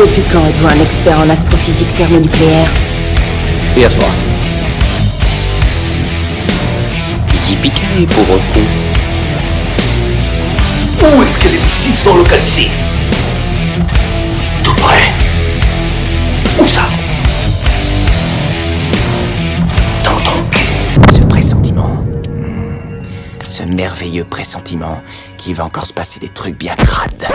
Depuis quand êtes-vous un expert en astrophysique thermonucléaire Et à soir. Yippee pauvre con. Où est-ce que les missiles sont localisés? Tout près. Où ça? Dans ton cul. Ce pressentiment. Hmm. Ce merveilleux pressentiment qu'il va encore se passer des trucs bien crades.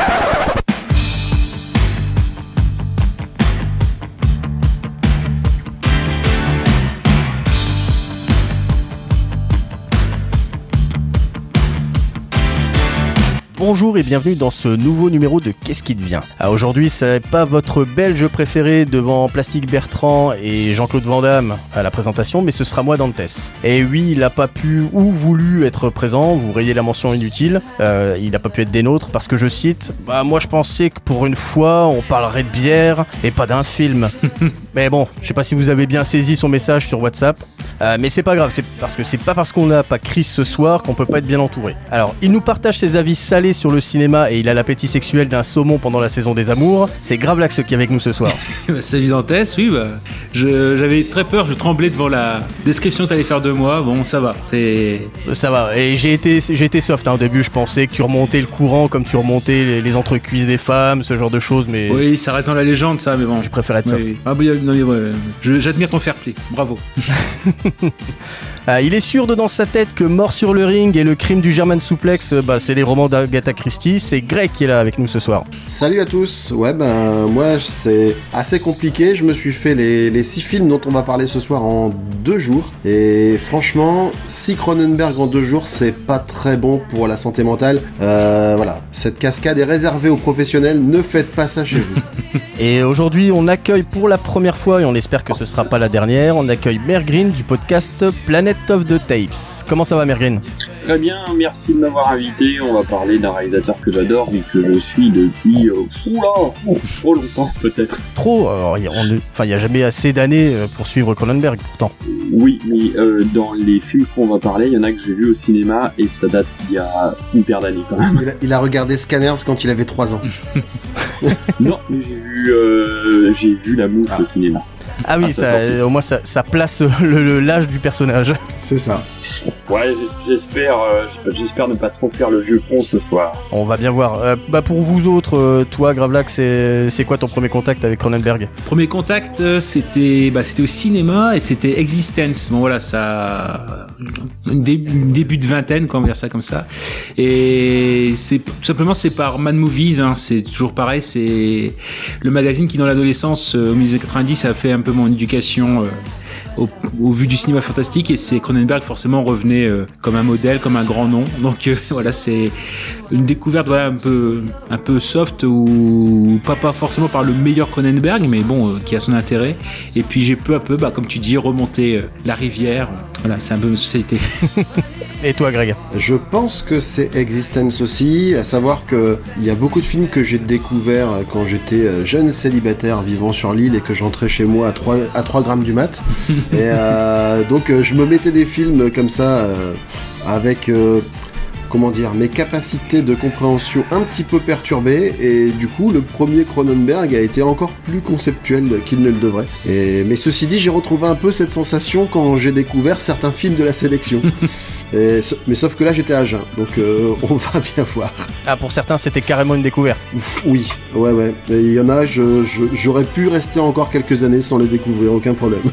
Bonjour et bienvenue dans ce nouveau numéro de Qu'est-ce qui devient? Ah, Aujourd'hui, c'est pas votre belge préféré devant Plastique Bertrand et Jean-Claude Van Damme à la présentation, mais ce sera moi Dantes. Et oui, il a pas pu ou voulu être présent, vous rayez la mention inutile, euh, il a pas pu être des nôtres parce que je cite Bah, moi je pensais que pour une fois on parlerait de bière et pas d'un film. mais bon, je sais pas si vous avez bien saisi son message sur WhatsApp, euh, mais c'est pas grave, c'est parce que c'est pas parce qu'on n'a pas Chris ce soir qu'on peut pas être bien entouré. Alors, il nous partage ses avis salés sur le cinéma et il a l'appétit sexuel d'un saumon pendant la saison des amours. C'est Gravelax qui est avec nous ce soir. Bah, Salut Dantes, oui, bah, je- j'avais très peur, je tremblais devant la description que t'allais faire de moi. Bon, ça va, c'est. Ça va, et j'ai été, j'ai été soft hein, au début, je pensais que tu remontais le courant comme tu remontais les, les entrecuisses des femmes, ce genre de choses, mais Oui, ça reste dans la légende, ça, mais bon. je préfère être soft. oui. Ah, oui, non, mais ouais, j'admire ton fair play, bravo. Ah, il est sûr de dans sa tête que Mort sur le ring et le crime du German Suplex, euh, bah, c'est des romans d'Agatha Christie. C'est Greg qui est là avec nous ce soir. Salut à tous. Ouais, ben moi c'est assez compliqué. Je me suis fait les, les six films dont on va parler ce soir en deux jours. Et franchement, six Cronenberg en deux jours, c'est pas très bon pour la santé mentale. Euh, voilà, cette cascade est réservée aux professionnels. Ne faites pas ça chez vous. Et aujourd'hui, on accueille pour la première fois, et on espère que ce sera pas la dernière, on accueille Mergreen du podcast Planet of the Tapes. Comment ça va, Mergreen? Très bien, merci de m'avoir invité. On va parler d'un réalisateur que j'adore vu que je suis depuis euh, oula, oh, trop longtemps peut-être. Trop alors, il y a- on- Enfin, il n'y a jamais assez d'années euh, pour suivre Cronenberg, pourtant. Oui, mais euh, dans les films qu'on va parler, il y en a que j'ai vu au cinéma et ça date il y a une paire d'années quand même. Il a, il a regardé Scanners quand il avait 3 ans. non, mais j'ai vu, euh, j'ai vu la mouche Ah. au cinéma. Ah oui, Ah, ça sorti. au moins ça, ça place l'âge du personnage. C'est ça. Ouais, j'espère, euh, j'espère ne pas trop faire le vieux con ce soir. On va bien voir. Euh, bah pour vous autres, euh, toi, Gravelax, c'est c'est quoi ton premier contact avec Cronenberg? Premier contact, euh, c'était bah, c'était au cinéma et c'était Existence. Bon voilà, ça un dé- début de vingtaine, quand on va dire ça comme ça. Et c'est tout simplement c'est par Mad Movies, hein, c'est toujours pareil, c'est le magazine qui dans l'adolescence euh, au milieu des années 90 a fait un peu mon éducation euh, au, au vu du cinéma fantastique et c'est Cronenberg forcément revenait euh, comme un modèle, comme un grand nom. Donc euh, voilà, c'est une découverte voilà un peu un peu soft ou pas pas forcément par le meilleur Cronenberg, mais bon euh, qui a son intérêt. Et puis j'ai peu à peu, bah, comme tu dis, remonté euh, la rivière. Voilà, c'est un peu ma société. Et toi, Greg? Je pense que c'est Existence aussi, à savoir que il y a beaucoup de films que j'ai découverts euh, quand j'étais jeune célibataire vivant sur l'île et que j'entrais chez moi à 3, à 3 grammes du mat. et euh, donc euh, je me mettais des films comme ça euh, avec... Comment dire, mes capacités de compréhension un petit peu perturbées, et du coup, le premier Cronenberg a été encore plus conceptuel qu'il ne le devrait. Mais ceci dit, j'ai retrouvé un peu cette sensation quand j'ai découvert certains films de la sélection. Et mais sauf que là j'étais à jeun, donc euh, on va bien voir. Ah, pour certains, c'était carrément une découverte. Oui, ouais, ouais. Et il y en a, j'aurais pu rester encore quelques années sans les découvrir, aucun problème.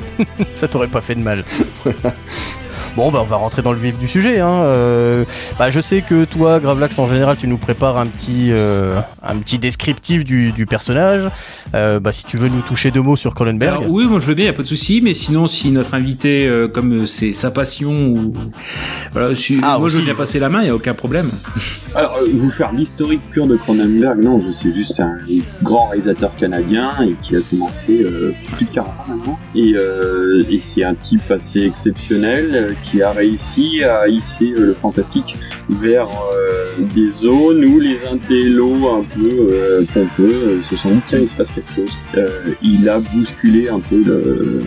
Ça t'aurait pas fait de mal. Bon, bah, on va rentrer dans le vif du sujet. Hein. Euh, bah, je sais que toi, Gravelax, en général, tu nous prépares un petit, euh, un petit descriptif du, du personnage. Euh, bah, si tu veux nous toucher deux mots sur Cronenberg. Alors, oui, moi je veux bien, y a pas de souci. Mais sinon, si notre invité, euh, comme c'est sa passion, ou voilà, si- Ah, moi je veux bien passer la main, y a aucun problème. Alors, euh, vous faire l'historique pur de Cronenberg, non, je sais juste un grand réalisateur canadien et qui a commencé euh, plus de 40 ans maintenant. Et, euh, et c'est un type assez exceptionnel euh, qui a réussi à hisser euh, le fantastique vers euh, des zones où les intellos un peu euh, pompeux se sont dit tiens il se passe quelque chose. Il a bousculé un peu le-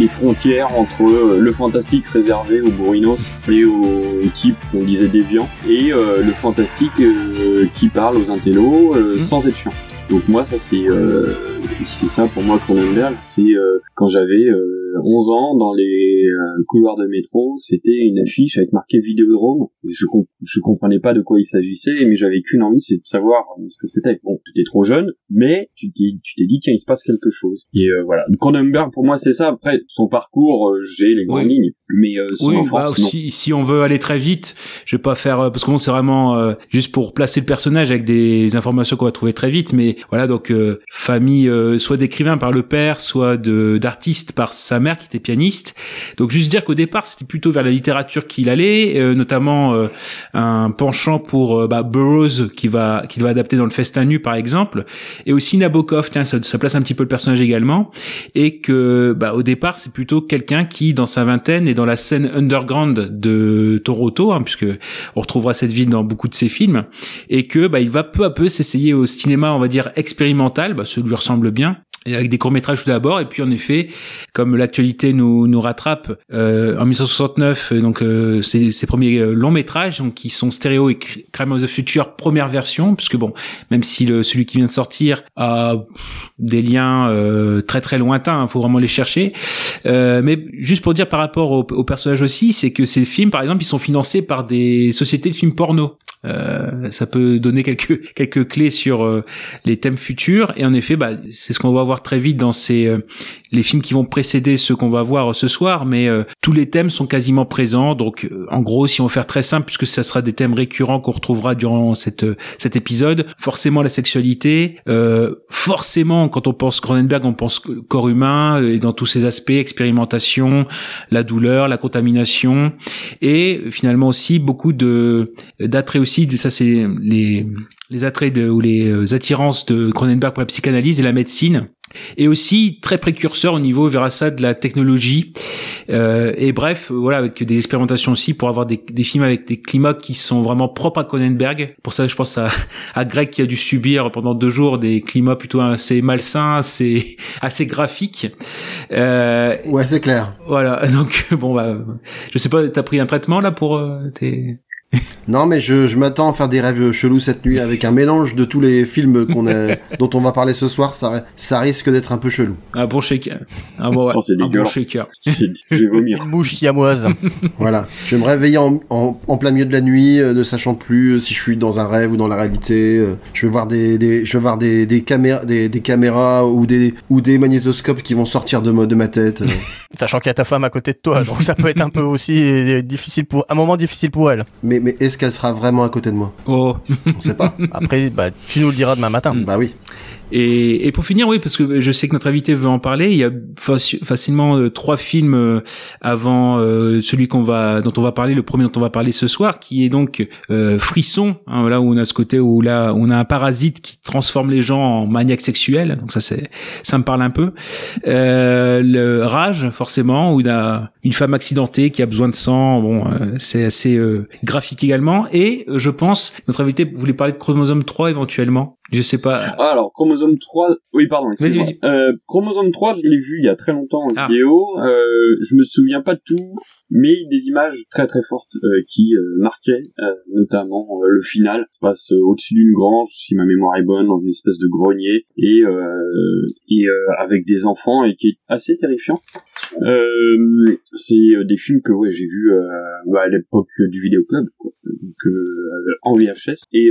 les frontières entre le fantastique réservé aux bourrinos et aux types qu'on disait déviants et le fantastique qui parle aux intellos euh, sans être chiant. Donc moi ça c'est euh, c'est ça pour moi Cronenberg, c'est euh, quand j'avais 11 ans dans les euh, couloirs de métro, c'était une affiche avec marqué Vidéodrome. Je comp- je comprenais pas de quoi il s'agissait, mais j'avais qu'une envie, c'est de savoir euh, ce que c'était. Bon, j'étais trop jeune, mais tu t'es tu t'es dit tiens il se passe quelque chose. Et euh, voilà, Cronenberg pour moi c'est ça. Après son parcours, euh, j'ai les grandes Oui. lignes, mais euh, Oui, enfance bah, si, si on veut aller très vite, je vais pas faire parce que bon, c'est vraiment juste pour placer le personnage avec des informations qu'on va trouver très vite. Mais voilà, donc famille soit d'écrivain par le père, soit de d'artiste par sa mère qui était pianiste. Donc juste dire qu'au départ, c'était plutôt vers la littérature qu'il allait, euh, notamment euh, un penchant pour euh, bah, Burroughs qui va qu'il va adapter dans le Festin nu par exemple, et aussi Nabokov. Tiens, ça, ça place un petit peu le personnage également, et que bah, au départ, c'est plutôt quelqu'un qui, dans sa vingtaine, est dans la scène underground de Toronto, hein, puisque on retrouvera cette ville dans beaucoup de ses films, et que bah, il va peu à peu s'essayer au cinéma, on va dire expérimental, bah, ce lui ressemble bien. Avec des courts métrages tout d'abord et puis en effet comme l'actualité nous nous rattrape euh, en 1969 euh, donc euh, ses, ses premiers euh, longs métrages donc qui sont Stéréo et Cr- Crime of the Future première version puisque bon même si le celui qui vient de sortir a des liens euh, très très lointains il faut vraiment les chercher. Euh, mais juste pour dire par rapport au, au personnage aussi c'est que ces films par exemple ils sont financés par des sociétés de films porno euh, ça peut donner quelques quelques clés sur euh, les thèmes futurs. Et en effet bah c'est ce qu'on va voir très vite dans ces euh, les films qui vont précéder ceux qu'on va voir ce soir. Mais euh, tous les thèmes sont quasiment présents. Donc euh, en gros si on veut faire très simple puisque ça sera des thèmes récurrents qu'on retrouvera durant cette euh, cet épisode forcément la sexualité euh, forcément quand on pense Cronenberg on pense corps humain euh, et dans tous ses aspects expérimentation la douleur la contamination. Et finalement aussi beaucoup de d'attraits aussi de- ça c'est les les attraits de, ou les euh, attirances de Cronenberg pour la psychanalyse et la médecine. Et aussi très précurseur au niveau vers ça de la technologie. Euh, et bref voilà avec des expérimentations aussi pour avoir des, des films avec des climats qui sont vraiment propres à Cronenberg. Pour ça je pense à, à Greg qui a dû subir pendant deux jours des climats plutôt assez malsains assez assez graphiques. Euh, Ouais, c'est clair. voilà donc bon bah je sais pas t'as pris un traitement là pour euh, tes Non, mais je, je m'attends à faire des rêves chelous cette nuit avec un mélange de tous les films qu'on a, dont on va parler ce soir. Ça, ça risque d'être un peu chelou. un bon shaker un bon, ouais, Oh, un bon shaker Je vais vomir. Une mouche siamoise. Voilà. Je vais me réveiller en, en, en plein milieu de la nuit, euh, ne sachant plus euh, si je suis dans un rêve ou dans la réalité. euh, je vais voir des, des je vais voir des, des caméras, des, des caméras ou des, ou des magnétoscopes qui vont sortir de, mo- de ma tête. euh. Sachant qu'il y a ta femme à côté de toi, donc ça peut être un peu aussi difficile pour un moment difficile pour elle. mais, mais est-ce qu'elle sera vraiment à côté de moi? Oh On sait pas. Après, bah, tu nous le diras demain matin. bah oui. Et, et pour finir, oui, parce que je sais que notre invité veut en parler. Il y a faci- facilement euh, trois films euh, avant euh, celui qu'on va, dont on va parler, le premier dont on va parler ce soir, qui est donc euh, Frisson. Hein, voilà où on a ce côté où là, on a un parasite qui transforme les gens en maniaques sexuels. Donc ça, c'est, ça me parle un peu. Le Rage, forcément, où il a une femme accidentée qui a besoin de sang. Bon, c'est assez graphique également. Et je pense, notre invité voulait parler de Chromosome 3 éventuellement. Je sais pas. Ah, alors, chromosome 3, oui, pardon. Vas-y, excuse-moi. Euh, chromosome 3, je l'ai vu il y a très longtemps en Ah. vidéo. Euh, je me souviens pas de tout, mais des images très très fortes euh, qui euh, marquaient, euh, notamment euh, le final. Ça se passe euh, au-dessus d'une grange, si ma mémoire est bonne, dans une espèce de grenier, et, euh, et avec des enfants, et qui est assez terrifiant. C'est des films que ouais j'ai vu bah, à l'époque du vidéoclub quoi. donc en VHS et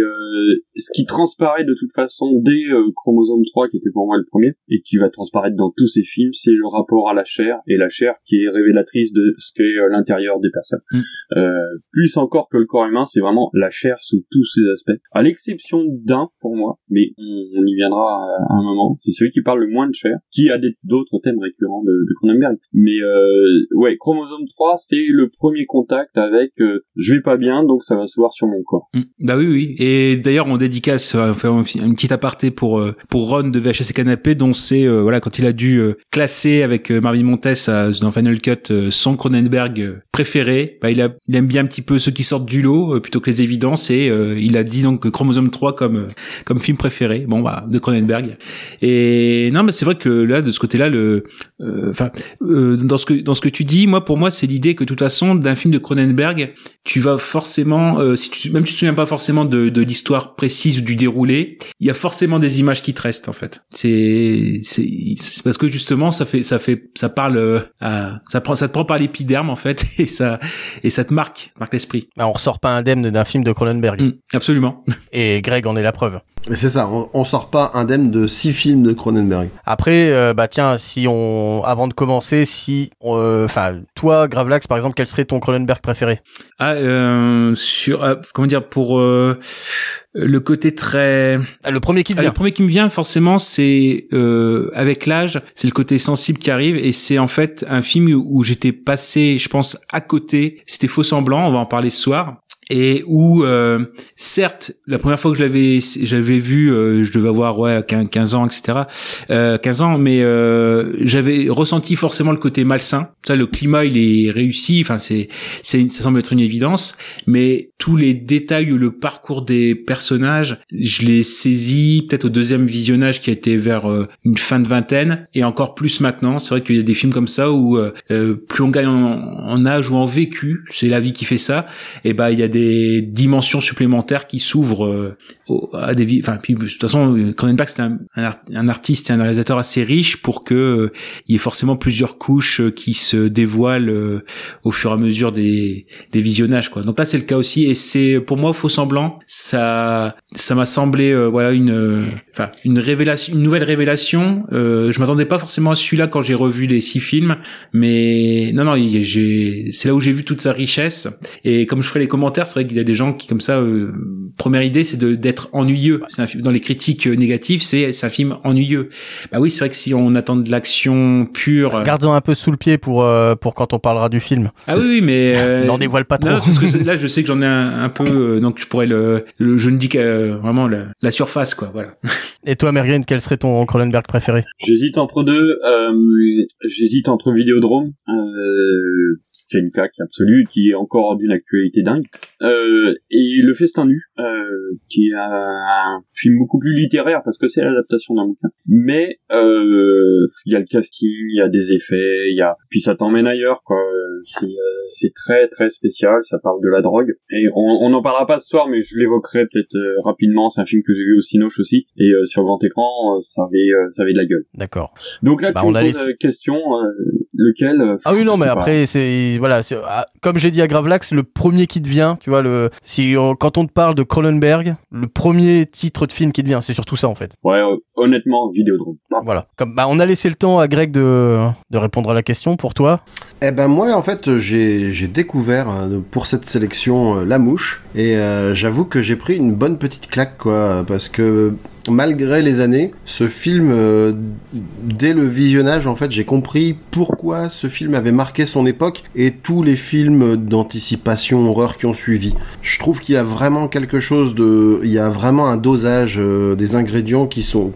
ce qui transparaît de tout toute façon dès Chromosome 3 qui était pour moi le premier et qui va transparaître dans tous ces films, c'est le rapport à la chair et la chair qui est révélatrice de ce qu'est l'intérieur des personnes. Mm. Euh, plus encore que le corps humain, c'est vraiment la chair sous tous ses aspects. À l'exception d'un pour moi, mais on, on y viendra à, à un moment. C'est celui qui parle le moins de chair, qui a d'autres thèmes récurrents de, de Cronenberg. Mais euh, ouais, Chromosome 3, c'est le premier contact avec euh, je vais pas bien, donc ça va se voir sur mon corps. Mm. Bah oui, oui. Et d'ailleurs, on dédicace, euh, enfin, on fait une petite aparté pour euh, pour Ron de VHS et Canapé, dont c'est euh, voilà quand il a dû euh, classer avec euh, Marvin Montes à- dans Final Cut euh, son Cronenberg euh, préféré. Bah, il, aime bien un petit peu ceux qui sortent du lot euh, plutôt que les évidences et euh, il a dit donc Chromosome 3 comme comme film préféré. Bon bah de Cronenberg. Et non, mais c'est vrai que là de ce côté-là, le enfin dans ce que dans ce que tu dis, moi pour moi c'est l'idée que de toute façon d'un film de Cronenberg, tu vas forcément, si tu, même si tu te souviens pas forcément de, de l'histoire précise ou du déroulé, il y a forcément des images qui te restent en fait. C'est c'est parce que justement ça fait ça fait ça parle à, ça prend ça te prend par l'épiderme en fait et ça et ça te marque marque l'esprit. Bah, on ressort pas indemne d'un film de Cronenberg. Mm, absolument. Et Greg en est la preuve. Mais c'est ça, on, on sort pas indemne de six films de Cronenberg. Après, euh, bah tiens, si on, avant de commencer, si, euh, enfin, toi, Gravelax, par exemple, quel serait ton Cronenberg préféré? Ah euh, sur euh, comment dire pour euh, le côté très Ah, Le premier qui te Ah, vient. le premier qui me vient forcément, c'est euh, avec l'âge, c'est le côté sensible qui arrive et c'est en fait un film où, où j'étais passé, je pense, à côté. C'était faux semblant, on va en parler ce soir. Et où, euh, certes, la première fois que je l'avais, j'avais vu, euh, je devais avoir ouais 15 15 ans, etc. Euh, 15 ans, mais euh, j'avais ressenti forcément le côté malsain. Ça, le climat, il est réussi. Enfin, c'est, c'est, ça semble être une évidence. Mais tous les détails ou le parcours des personnages, je les saisis peut-être au deuxième visionnage qui a été vers euh, une fin de vingtaine et encore plus maintenant. C'est vrai qu'il y a des films comme ça où euh, plus on gagne en, en âge ou en vécu, c'est la vie qui fait ça. Et ben il y a des dimensions supplémentaires qui s'ouvrent euh, à des. Enfin, puis de toute façon, Cronenberg c'est un, un, art- un artiste et un réalisateur assez riche pour que euh, il y ait forcément plusieurs couches euh, qui se dévoilent au fur et à mesure des, visionnages quoi. Donc là c'est le cas aussi et c'est pour moi faux semblant ça ça m'a semblé voilà une enfin une révélation une nouvelle révélation je m'attendais pas forcément à celui-là quand j'ai revu les six films mais non non j'ai c'est là où j'ai vu toute sa richesse et comme je ferai les commentaires c'est vrai qu'il y a des gens qui comme ça euh, première idée c'est de d'être ennuyeux c'est un film dans les critiques euh, négatives c'est un film ennuyeux bah oui c'est vrai que si on attend de l'action pure Gardons un peu sous le pied pour, euh, pour quand on parlera du film. ah oui oui mais euh, N'en dévoile pas trop. non, parce que là, je sais que j'en ai un, un peu, euh, donc je pourrais le, le je ne dis que euh, vraiment la, la surface, quoi. Voilà. Et toi, Mergen, quel serait ton Cronenberg préféré? J'hésite entre deux. Euh, J'hésite entre Vidéodrome, euh, qui a une claque absolue, qui est encore d'une actualité dingue, euh, et Le Festin nu, euh, qui est un, film beaucoup plus littéraire parce que c'est l'adaptation d'un bouquin. Mais euh, il y a le casting, il y a des effets, il y a puis ça t'emmène ailleurs quoi. C'est euh, c'est très très spécial. Ça parle de la drogue et on n'en parlera pas ce soir, mais je l'évoquerai peut-être euh, rapidement. C'est un film que j'ai vu au Cinoche aussi et euh, sur grand écran, euh, ça avait euh, ça avait de la gueule. D'accord. Donc là, Bah, tu on me a poses la question, euh, lequel euh, Ah oui, non, mais après, c'est, voilà, ah, comme j'ai dit à Gravelax, le premier qui te vient, tu vois, le, si on- quand on te parle de Cronenberg, le premier titre de film qui te vient, c'est surtout ça, en fait. Ouais, honnêtement, Vidéodrome. Voilà. Comme, bah, on a laissé le temps à Greg de, de répondre à la question pour toi? Eh ben moi en fait j'ai j'ai découvert euh, pour cette sélection euh, La Mouche et euh, j'avoue que j'ai pris une bonne petite claque quoi parce que malgré les années ce film euh, dès le visionnage en fait j'ai compris pourquoi ce film avait marqué son époque et tous les films d'anticipation horreur qui ont suivi. Je trouve qu'il y a vraiment quelque chose de il y a vraiment un dosage euh, des ingrédients qui sont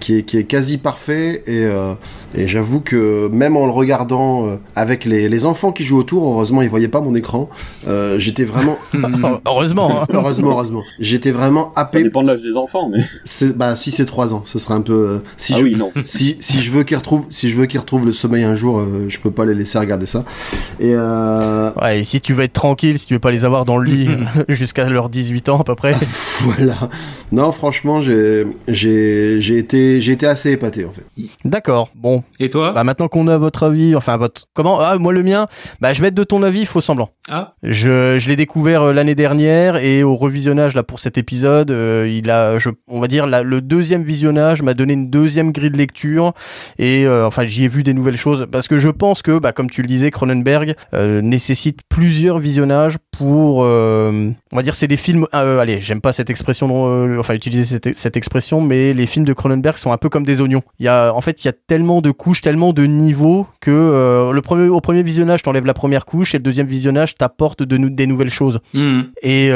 qui est, qui est quasi parfait et euh, et j'avoue que même en le regardant euh, avec les, les enfants qui jouent autour, heureusement ils voyaient pas mon écran, euh, j'étais vraiment Heureusement, hein. heureusement heureusement j'étais vraiment Ça happé. dépend de l'âge des enfants, mais C'est- Bah si c'est 3 ans, ce serait un peu euh, si ah je, oui, non. si si je veux qu'ils retrouvent si je veux qu'ils retrouvent le sommeil un jour, euh, je peux pas les laisser regarder ça. Et euh, Ouais, et si tu veux être tranquille, si tu veux pas les avoir dans le lit jusqu'à leurs 18 ans à peu près. voilà. Non franchement j'ai j'ai j'ai été j'ai été assez épaté en fait. D'accord. Bon, Et toi? Bah maintenant qu'on a votre avis, enfin votre comment Ah, moi le mien, bah je vais être de ton avis, faux semblant. Ah, Je, je l'ai découvert l'année dernière et au revisionnage là pour cet épisode, euh, il a, je, on va dire, la le deuxième visionnage m'a donné une deuxième grille de lecture et euh, enfin j'y ai vu des nouvelles choses parce que je pense que, bah, comme tu le disais, Cronenberg euh, nécessite plusieurs visionnages pour, euh, on va dire, c'est des films. allez, j'aime pas cette expression, enfin utiliser cette, cette expression, mais les films de Cronenberg sont un peu comme des oignons. Il y a, en fait, il y a tellement de couches, tellement de niveaux que le premier, au premier visionnage, t'enlèves la première couche et le deuxième visionnage t'apporte de, des nouvelles choses. Mhm. Et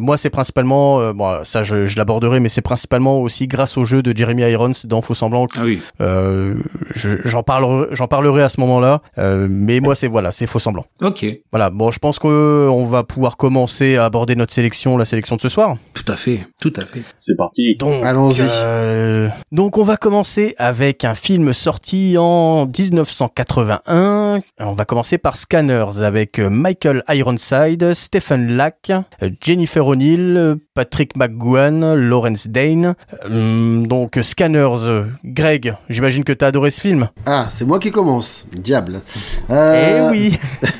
moi, c'est principalement, bon, ça je, je l'aborderai, mais c'est principalement aussi grâce au jeu de Jeremy Irons dans Faux Semblant. Ah oui. Euh, je- j'en parlerai, j'en parlerai à ce moment-là. Euh, mais moi, c'est voilà, c'est Faux Semblant. Ok. Voilà. Bon, je pense qu'on va pouvoir commencer à aborder notre sélection, la sélection de ce soir. Tout à fait. Tout à fait. C'est parti. Donc, Allons-y. euh, donc, on va commencer avec un film sorti en 1981. On va commencer par Scanners avec Michael Ironside, Stephen Lack, Jennifer O'Neill, Patrick McGowan, Lawrence Dane. Hum, donc, Scanners, euh, Greg, j'imagine que t'as adoré ce film. Ah, c'est moi qui commence. Diable. Eh Euh, oui,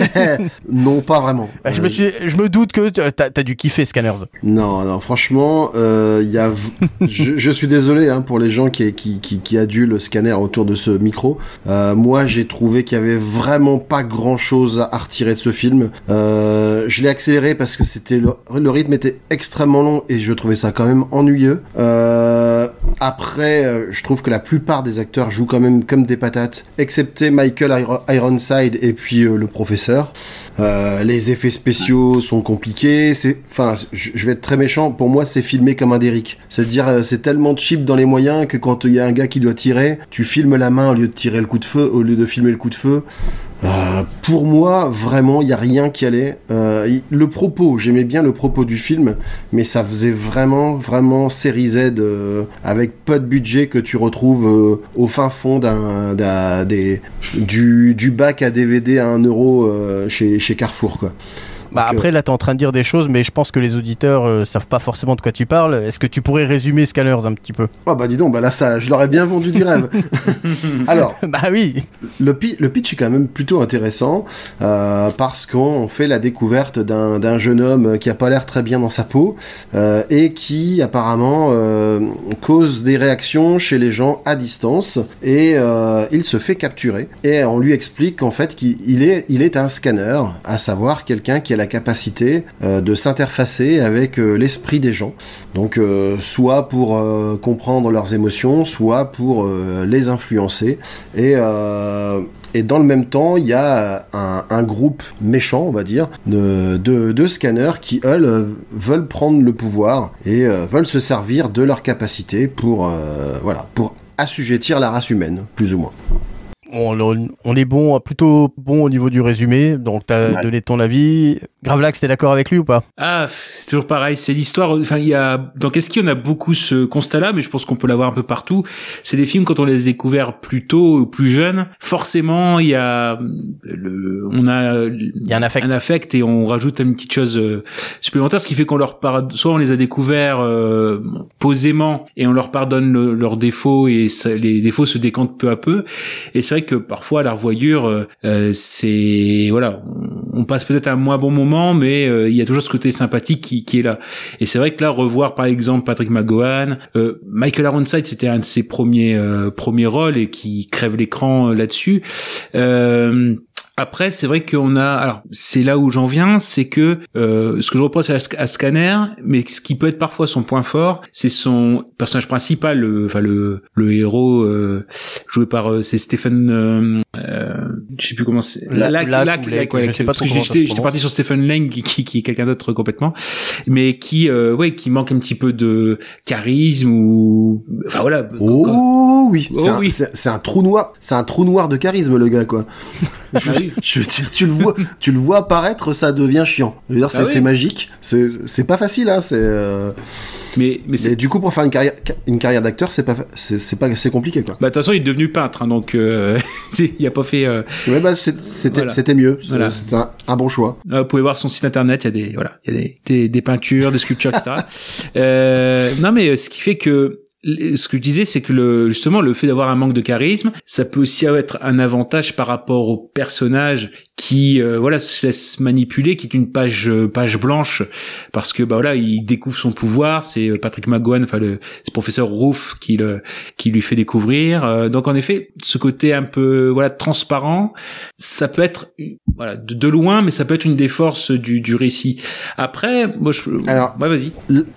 non, pas vraiment. Bah, je Euh, me suis, je me doute que t'as t'as dû kiffer Scanners. Non, non, franchement, euh, y a. je, je suis désolé hein, pour les gens qui, qui, qui, qui adulent le scanner autour de ce micro. Euh, moi, j'ai trouvé qu'il y avait vraiment pas grand chose à retirer de ce film. Euh, je l'ai accéléré parce que c'était le, le rythme était extrêmement long et je trouvais ça quand même ennuyeux. Euh, après, euh, je trouve que la plupart des acteurs jouent quand même comme des patates, excepté Michael Iron- Ironside et puis euh, le professeur. Euh, les effets spéciaux sont compliqués. Enfin, je vais être très méchant. Pour moi, c'est filmé comme un Derrick. C'est-à-dire, euh, c'est tellement cheap dans les moyens que quand il y a un gars qui doit tirer, tu filmes la main au lieu de tirer le coup de feu, au lieu de filmer le coup de feu. Euh, pour moi, vraiment, il y a rien qui allait. Euh, le propos, j'aimais bien le propos du film, mais ça faisait vraiment, vraiment série Z euh, avec pas de budget que tu retrouves euh, au fin fond d'un, des, du, bac à DVD à 1 euro chez, chez Carrefour, quoi. Bah Donc, après là t'es en train de dire des choses mais je pense que les auditeurs euh, savent pas forcément de quoi tu parles. Est-ce que tu pourrais résumer Scanners un petit peu? Oh bah dis donc, bah là ça, je leur ai bien vendu du rêve. Alors, Bah oui. le, pi- le pitch est quand même plutôt intéressant euh, parce qu'on fait la découverte d'un jeune homme qui a pas l'air très bien dans sa peau euh, et qui apparemment euh, cause des réactions chez les gens à distance et euh, il se fait capturer et on lui explique qu'en fait qu'il il est, il est un scanner, à savoir quelqu'un qui a la capacité euh, de s'interfacer avec euh, l'esprit des gens. Donc euh, soit pour comprendre leurs émotions, soit pour les influencer. Et, et dans le même temps, il y a un, groupe méchant, on va dire, de, de, de scanners qui, eux, veulent prendre le pouvoir et veulent se servir de leur capacité pour, voilà, pour assujettir la race humaine, plus ou moins. On, on- on est bon, plutôt bon au niveau du résumé, donc t'as Ouais. donné ton avis. Gravelax, t'es d'accord avec lui ou pas? Ah, c'est toujours pareil. C'est l'histoire. Enfin, il y a dans Qu'est-ce qui? On a beaucoup ce constat-là, mais je pense qu'on peut l'avoir un peu partout. C'est des films quand on les a découverts plus tôt ou plus jeunes. Forcément, il y a le, on a Il y a un affect. un affect et on rajoute une petite chose euh, supplémentaire, ce qui fait qu'on leur pardonne, soit on les a découverts euh, posément et on leur pardonne le- leurs défauts et ça- les défauts se décantent peu à peu. Et c'est vrai que parfois la revoyure, euh, euh, c'est voilà, on, passe peut-être un moins bon moment, mais euh, il y a toujours ce côté sympathique qui, qui est là. Et c'est vrai que là revoir par exemple Patrick McGowan, euh, Michael Ironside, c'était un de ses premiers euh, premiers rôles et qui crève l'écran là-dessus. Euh, après, c'est vrai qu'on a, alors c'est là où j'en viens, c'est que euh, ce que je reproche à, à Scanner, mais ce qui peut être parfois son point fort, c'est son personnage principal, le, enfin le, le héros euh, joué par, euh, c'est Stephen, euh, euh, je sais plus comment c'est, La- ou Lack, Lake, ouais, je sais pas parce trop que j'étais j'étais parti sur Stephen Lang qui, qui, qui est quelqu'un d'autre complètement, mais qui, euh, ouais, qui manque un petit peu de charisme ou, enfin voilà. Oh oui, Oh c'est un, oui. c'est un trou noir, c'est un trou noir de charisme le gars quoi. Oui. Je veux dire, tu le vois, tu le vois apparaître, ça devient chiant. Je veux dire, c'est Ah oui. c'est magique, c'est pas facile hein, c'est. euh, Mais, mais Mais du coup, pour faire une carrière, une carrière d'acteur, c'est pas, c'est pas, c'est compliqué quoi. bah de toute façon il est devenu peintre, hein, donc euh, il a pas fait. euh, Ouais, bah c'était, Voilà. mieux, Voilà. c'était un, un bon choix. Euh, vous pouvez voir son site internet, il y a des voilà, il y a des, des, des peintures, des sculptures, etc. euh, non mais euh, ce qui fait que ce que je disais, c'est que le, justement, le fait d'avoir un manque de charisme, ça peut aussi être un avantage par rapport au personnage qui, euh, voilà, se laisse manipuler, qui est une page page blanche, parce que bah voilà, il découvre son pouvoir. C'est euh, Patrick McGowan, enfin le, professeur Roof qui le qui lui fait découvrir. Euh, donc en effet, ce côté un peu voilà transparent, ça peut être voilà de, loin, mais ça peut être une des forces du, du récit. Après, moi je alors ouais, vas-y.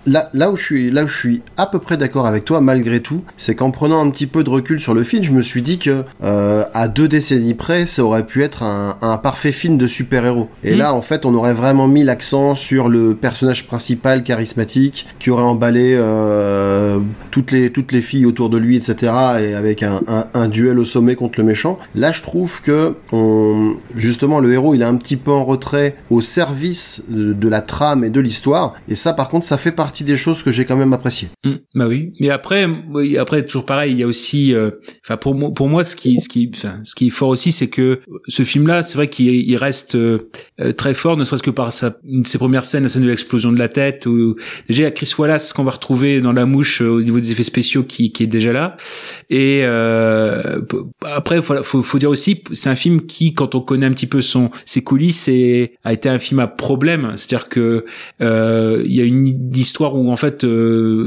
Là là où je suis là où je suis à peu près d'accord avec toi malgré tout, c'est qu'en prenant un petit peu de recul sur le film, je me suis dit que euh, à deux décennies près, ça aurait pu être un, un parfait film de super-héros. Et hmm. là, en fait, on aurait vraiment mis l'accent sur le personnage principal charismatique qui aurait emballé euh, toutes les toutes les filles autour de lui, etc. Et avec un, un, un, duel au sommet contre le méchant. Là, je trouve que on, justement le héros, il est un petit peu en retrait au service de, de la trame et de l'histoire. Et ça, par contre, ça fait partie des choses que j'ai quand même appréciées. Hmm. bah oui. Mais après, après toujours pareil, il y a aussi, euh, enfin pour moi, pour moi, ce qui, ce qui, ce qui est fort aussi, c'est que ce film-là, c'est vrai qu'il reste euh, très fort, ne serait-ce que par sa, ses premières scènes, la scène de l'explosion de la tête, ou déjà il y a Chris Wallace qu'on va retrouver dans la mouche au niveau des effets spéciaux qui, qui est déjà là. Et euh, après, faut, faut, faut dire aussi, c'est un film qui, quand on connaît un petit peu son ses coulisses, et a été un film à problème. C'est-à-dire que euh, il y a une histoire où en fait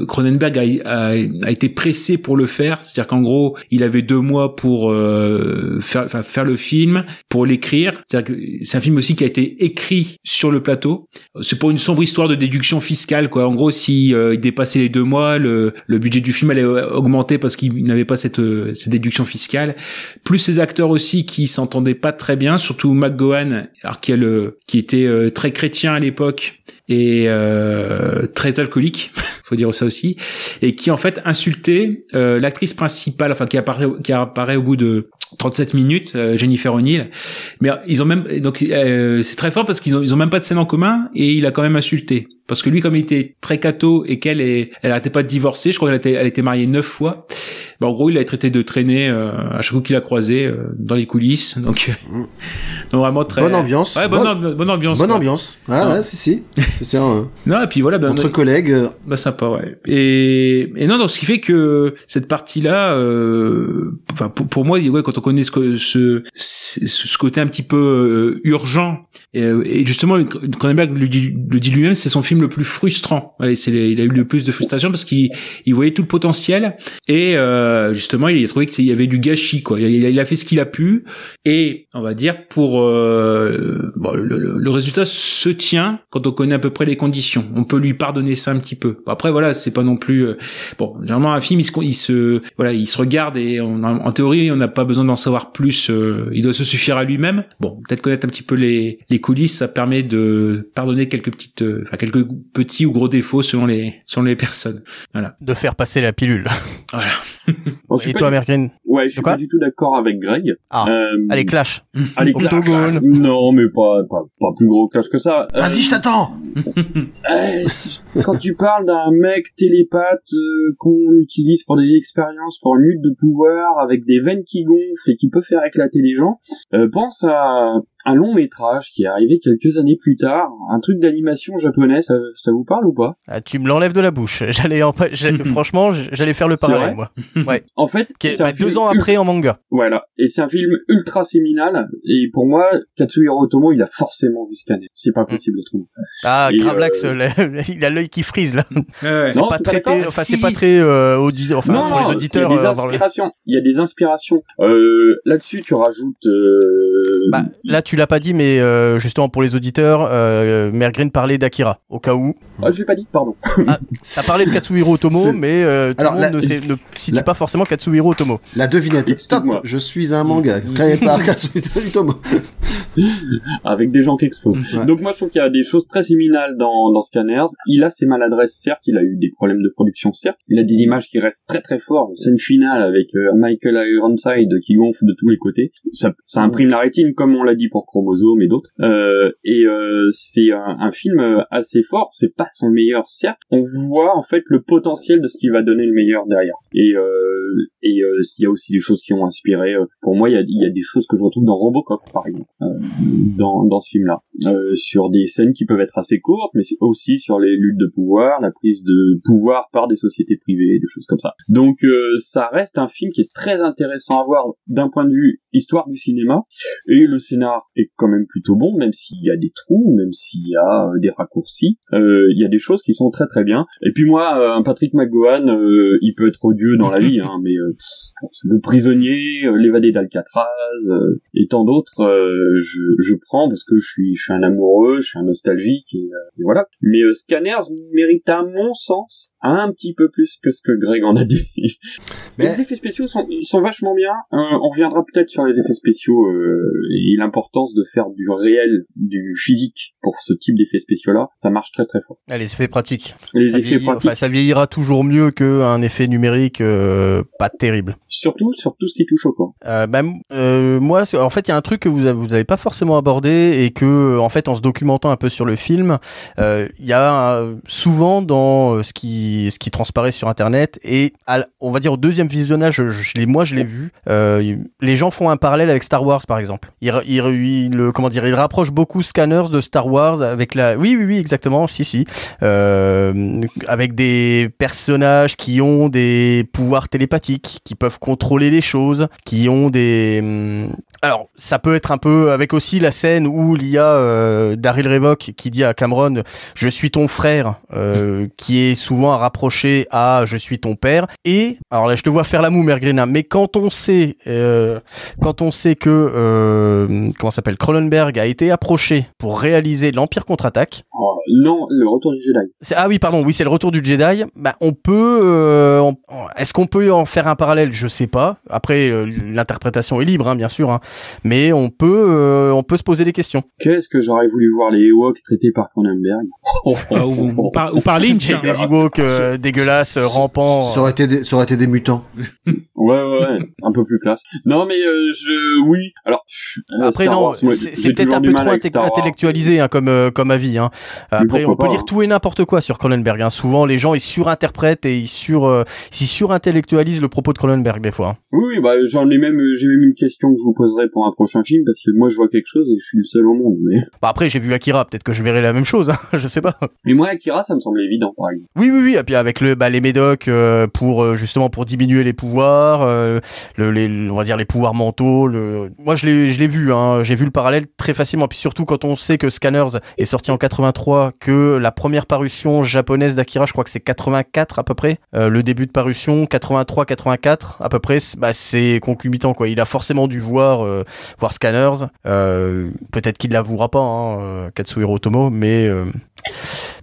Cronenberg a, a, été pressé pour le faire. C'est-à-dire qu'en gros, il avait deux mois pour euh, faire, faire le film, pour l'écrire. C'est un film aussi qui a été écrit sur le plateau. C'est pour une sombre histoire de déduction fiscale, quoi. En gros, si euh, il dépassait les deux mois, le, le budget du film allait augmenter parce qu'il n'avait pas cette, euh, cette déduction fiscale. Plus ces acteurs aussi qui s'entendaient pas très bien, surtout McGowan, alors qui, a le, qui était euh, très chrétien à l'époque et euh, très alcoolique, faut dire ça aussi, et qui en fait insultait euh, l'actrice principale, enfin qui apparaît, qui apparaît au bout de 37 minutes, euh, Jennifer O'Neill. Mais ils ont même donc euh, c'est très fort parce qu'ils ont ils ont même pas de scène en commun et il a quand même insulté parce que lui comme il était très cato et qu'elle est elle arrêtait pas de divorcer, je crois qu'elle était elle était mariée neuf fois. Ben, en gros, il a traité de traîner à chaque coup qu'il a croisé dans les coulisses. Donc, donc vraiment très bonne ambiance. Ouais, bonne, bonne, ambiance. Bonne ambiance. Ah, ouais, si si. C'est un... non, et puis voilà, ben, entre collègues. Bah sympa, ouais. Et, et non, donc ce qui fait que cette partie-là, euh, enfin pour, pour, moi, ouais, quand on connaît ce, ce, ce côté un petit peu euh, urgent, et, et, justement, Cronenberg le dit, dit lui-même, c'est son film le plus frustrant. C'est il a eu le plus de frustration parce qu'il il voyait tout le potentiel et euh, justement, il a trouvé qu'il y avait du gâchis, quoi. Il, a fait ce qu'il a pu et on va dire pour euh, bon, le, résultat se tient quand on connaît à peu près les conditions. On peut lui pardonner ça un petit peu. Après, voilà, c'est pas non plus euh, bon. Généralement, un film, il se, il se voilà, il se regarde et en théorie, on n'a pas besoin d'en savoir plus. Euh, il doit se suffire à lui-même. Bon, peut-être connaître un petit peu les les coulisses, ça permet de pardonner quelques petites, euh, enfin quelques petits ou gros défauts selon les selon les personnes. Voilà. De faire passer la pilule. Voilà. et toi, Merkin Ouais, je suis pas du tout d'accord avec Greg. Ah. Euh... Allez, clash. Allez, clash. Non, mais pas, pas, pas plus gros clash que ça. Vas-y, je t'attends. quand tu parles d'un mec télépathe euh, qu'on utilise pour des expériences, pour une lutte de pouvoir, avec des veines qui gonflent et qui peut faire éclater les gens, euh, pense à un long métrage qui est arrivé quelques années plus tard, un truc d'animation japonais, ça, ça, vous parle ou pas? Ah, Tu me l'enlèves de la bouche. J'allais, en... franchement, j'allais faire le parallèle, moi. Ouais. En fait, c'est deux ans après en manga. Voilà, et c'est un film ultra séminal. Et pour moi, Katsuhiro Otomo, il a forcément vu Scanner. C'est pas possible de trouver. Ah, Gravelax, euh... il a l'œil qui frise là. Ouais, c'est pas, très, enfin c'est pas très euh, audi... enfin non, pour les auditeurs. Il y a des euh, inspirations. Il y a des inspirations. Euh, là-dessus, tu rajoutes. Euh, bah, là, tu l'as pas dit, mais euh, justement pour les auditeurs, euh, Mergren parlait d'Akira, au cas où. Ah, je l'ai pas dit, pardon. ah, t'as parlé de Katsuhiro Otomo, mais euh, tout le monde ne, ne situe pas forcément Katsuhiro Otomo. La devinette, stop, je suis un manga créé par Katsuhiro Otomo. Avec des gens qui explosent. Donc moi je trouve qu'il y a des choses très séminales dans, dans Scanners. Il a ses maladresses, certes, il a eu des problèmes de production, certes. Il a des images qui restent très très fortes. Une scène finale avec Michael Ironside qui gonfle de tous les côtés. Ça, ça imprime la rétine, comme on l'a dit pour Chromosome et d'autres. Euh, et euh, c'est un, un, film assez fort. C'est pas son meilleur, certes. On voit en fait le potentiel de ce qui va donner le meilleur derrière. Et euh, et il y a aussi des choses qui ont inspiré. pour moi, il y a, des choses que je retrouve dans Robocop, par exemple. dans, dans ce film-là, euh, sur des scènes qui peuvent être assez courtes, mais aussi sur les luttes de pouvoir, la prise de pouvoir par des sociétés privées, des choses comme ça. Donc euh, ça reste un film qui est très intéressant à voir d'un point de vue histoire du cinéma, et le scénar est quand même plutôt bon, même s'il y a des trous, même s'il y a euh, des raccourcis, euh, il y a des choses qui sont très très bien. Et puis moi, un Patrick McGowan, il peut être odieux dans la vie, hein, mais le prisonnier, l'évadé d'Alcatraz et tant d'autres, je, je prends parce que je suis, je suis un amoureux, je suis un nostalgique et, voilà. Mais Scanners mérite à mon sens un petit peu plus que ce que Greg en a dit. Mais... Les effets spéciaux sont, sont vachement bien. Euh, on reviendra peut-être sur les effets spéciaux euh, et l'importance de faire du réel, du physique pour ce type d'effets spéciaux-là. Ça marche très très fort. Ah, les effets pratiques. Les ça effets pratiques. Enfin, ça vieillira toujours mieux qu'un effet numérique euh, pas terrible. Surtout sur tout ce qui touche au corps. Euh, bah, euh, moi, en fait, il y a un truc que vous avez, vous avez pas forcément abordé et que, en fait, en se documentant un peu sur le film, il y a souvent dans ce qui ce qui transparaît sur Internet et on va dire au deuxième visionnage, je, moi je l'ai vu. Euh, les gens font un parallèle avec Star Wars par exemple. Ils, ils, comment dire, ils rapprochent beaucoup Scanners de Star Wars avec la. Oui oui oui exactement. Si si. Euh, avec des personnages qui ont des pouvoirs télépathiques, qui peuvent contrôler les choses, qui ont des. Hum, alors, ça peut être un peu avec aussi la scène où il y a euh, Daryl Revok qui dit à Cameron "Je suis ton frère", euh, qui est souvent rapproché à "Je suis ton père". Et alors là, je te vois faire la moue, Mergrina, mais quand on sait, euh, quand on sait que euh, comment s'appelle Cronenberg a été approché pour réaliser l'Empire contre-attaque. Oh, non, le Retour du Jedi. Ah oui, pardon, oui, c'est le Retour du Jedi. Bah, on peut, est-ce qu'on peut en faire un parallèle Je sais pas. Après, euh, l'interprétation est libre, hein, bien sûr. Hein mais on peut, euh, on peut se poser des questions. Qu'est-ce que j'aurais voulu voir les Ewoks traités par Cronenberg ou, ou, par, ou par Lynch. Des, Ewoks euh, dégueulasses, rampants. Ça aurait été des, ça aurait été des mutants. ouais, ouais, ouais, un peu plus classe. Non, mais euh, je, oui. Alors après non, c'est peut-être un peu trop intellectualisé hein, comme comme avis. Hein. Après, on peut lire hein. tout et n'importe quoi sur Cronenberg. Hein. Souvent, les gens ils surinterprètent et ils sur ils surintellectualisent le propos de Cronenberg des fois. Hein. Oui, bah j'en ai même j'ai même une question que je vous poserai pour un prochain film parce que moi je vois quelque chose et je suis le seul au monde. Mais bah après j'ai vu Akira, peut-être que je verrai la même chose, hein, je sais pas. Mais moi Akira ça me semble évident par exemple. Oui oui oui et puis avec le bah, les médocs euh, pour euh, justement pour diminuer les pouvoirs, euh, le, les, on va dire les pouvoirs mentaux. Le... Moi je l'ai je l'ai vu, hein, j'ai vu le parallèle très facilement. Puis surtout quand on sait que Scanners est sorti en 83, que la première parution japonaise d'Akira, je crois que c'est 84 à peu près, le début de parution 83-84 à peu près, bah, c'est concomitant quoi. Il a forcément dû voir voir Scanners. Euh, peut-être qu'il l'avouera pas, hein, euh, Katsuhiro Otomo, mais euh,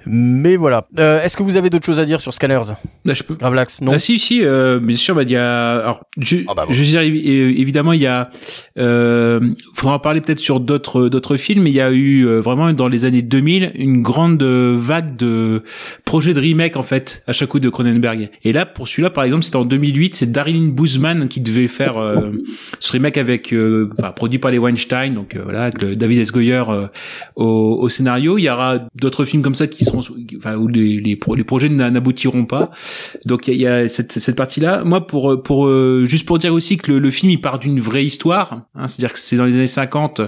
mais voilà. Euh, Est-ce que vous avez d'autres choses à dire sur Scanners Là, je peux. Gravelax, non Ah si, si, euh, bien sûr. Bah, il y a. Alors, je, ah bah je veux dire, évidemment, il y a. Euh, faudra en parler peut-être sur d'autres d'autres films. Mais il y a eu euh, vraiment dans les années 2000 une grande vague de projets de remake en fait à chaque coup de Cronenberg. Et là, pour celui-là, par exemple, c'était en 2008. C'est Daryl Boozman qui devait faire euh, ce remake avec, euh, enfin, produit par les Weinstein, donc voilà, avec David S. Goyer au, au scénario. Il y aura d'autres films comme ça qui enfin, où les, les, projets n'aboutiront pas. Donc il y a, cette, cette partie-là. Moi, pour pour euh, juste pour dire aussi que le, le film il part d'une vraie histoire, hein, c'est-à-dire que c'est dans les années 50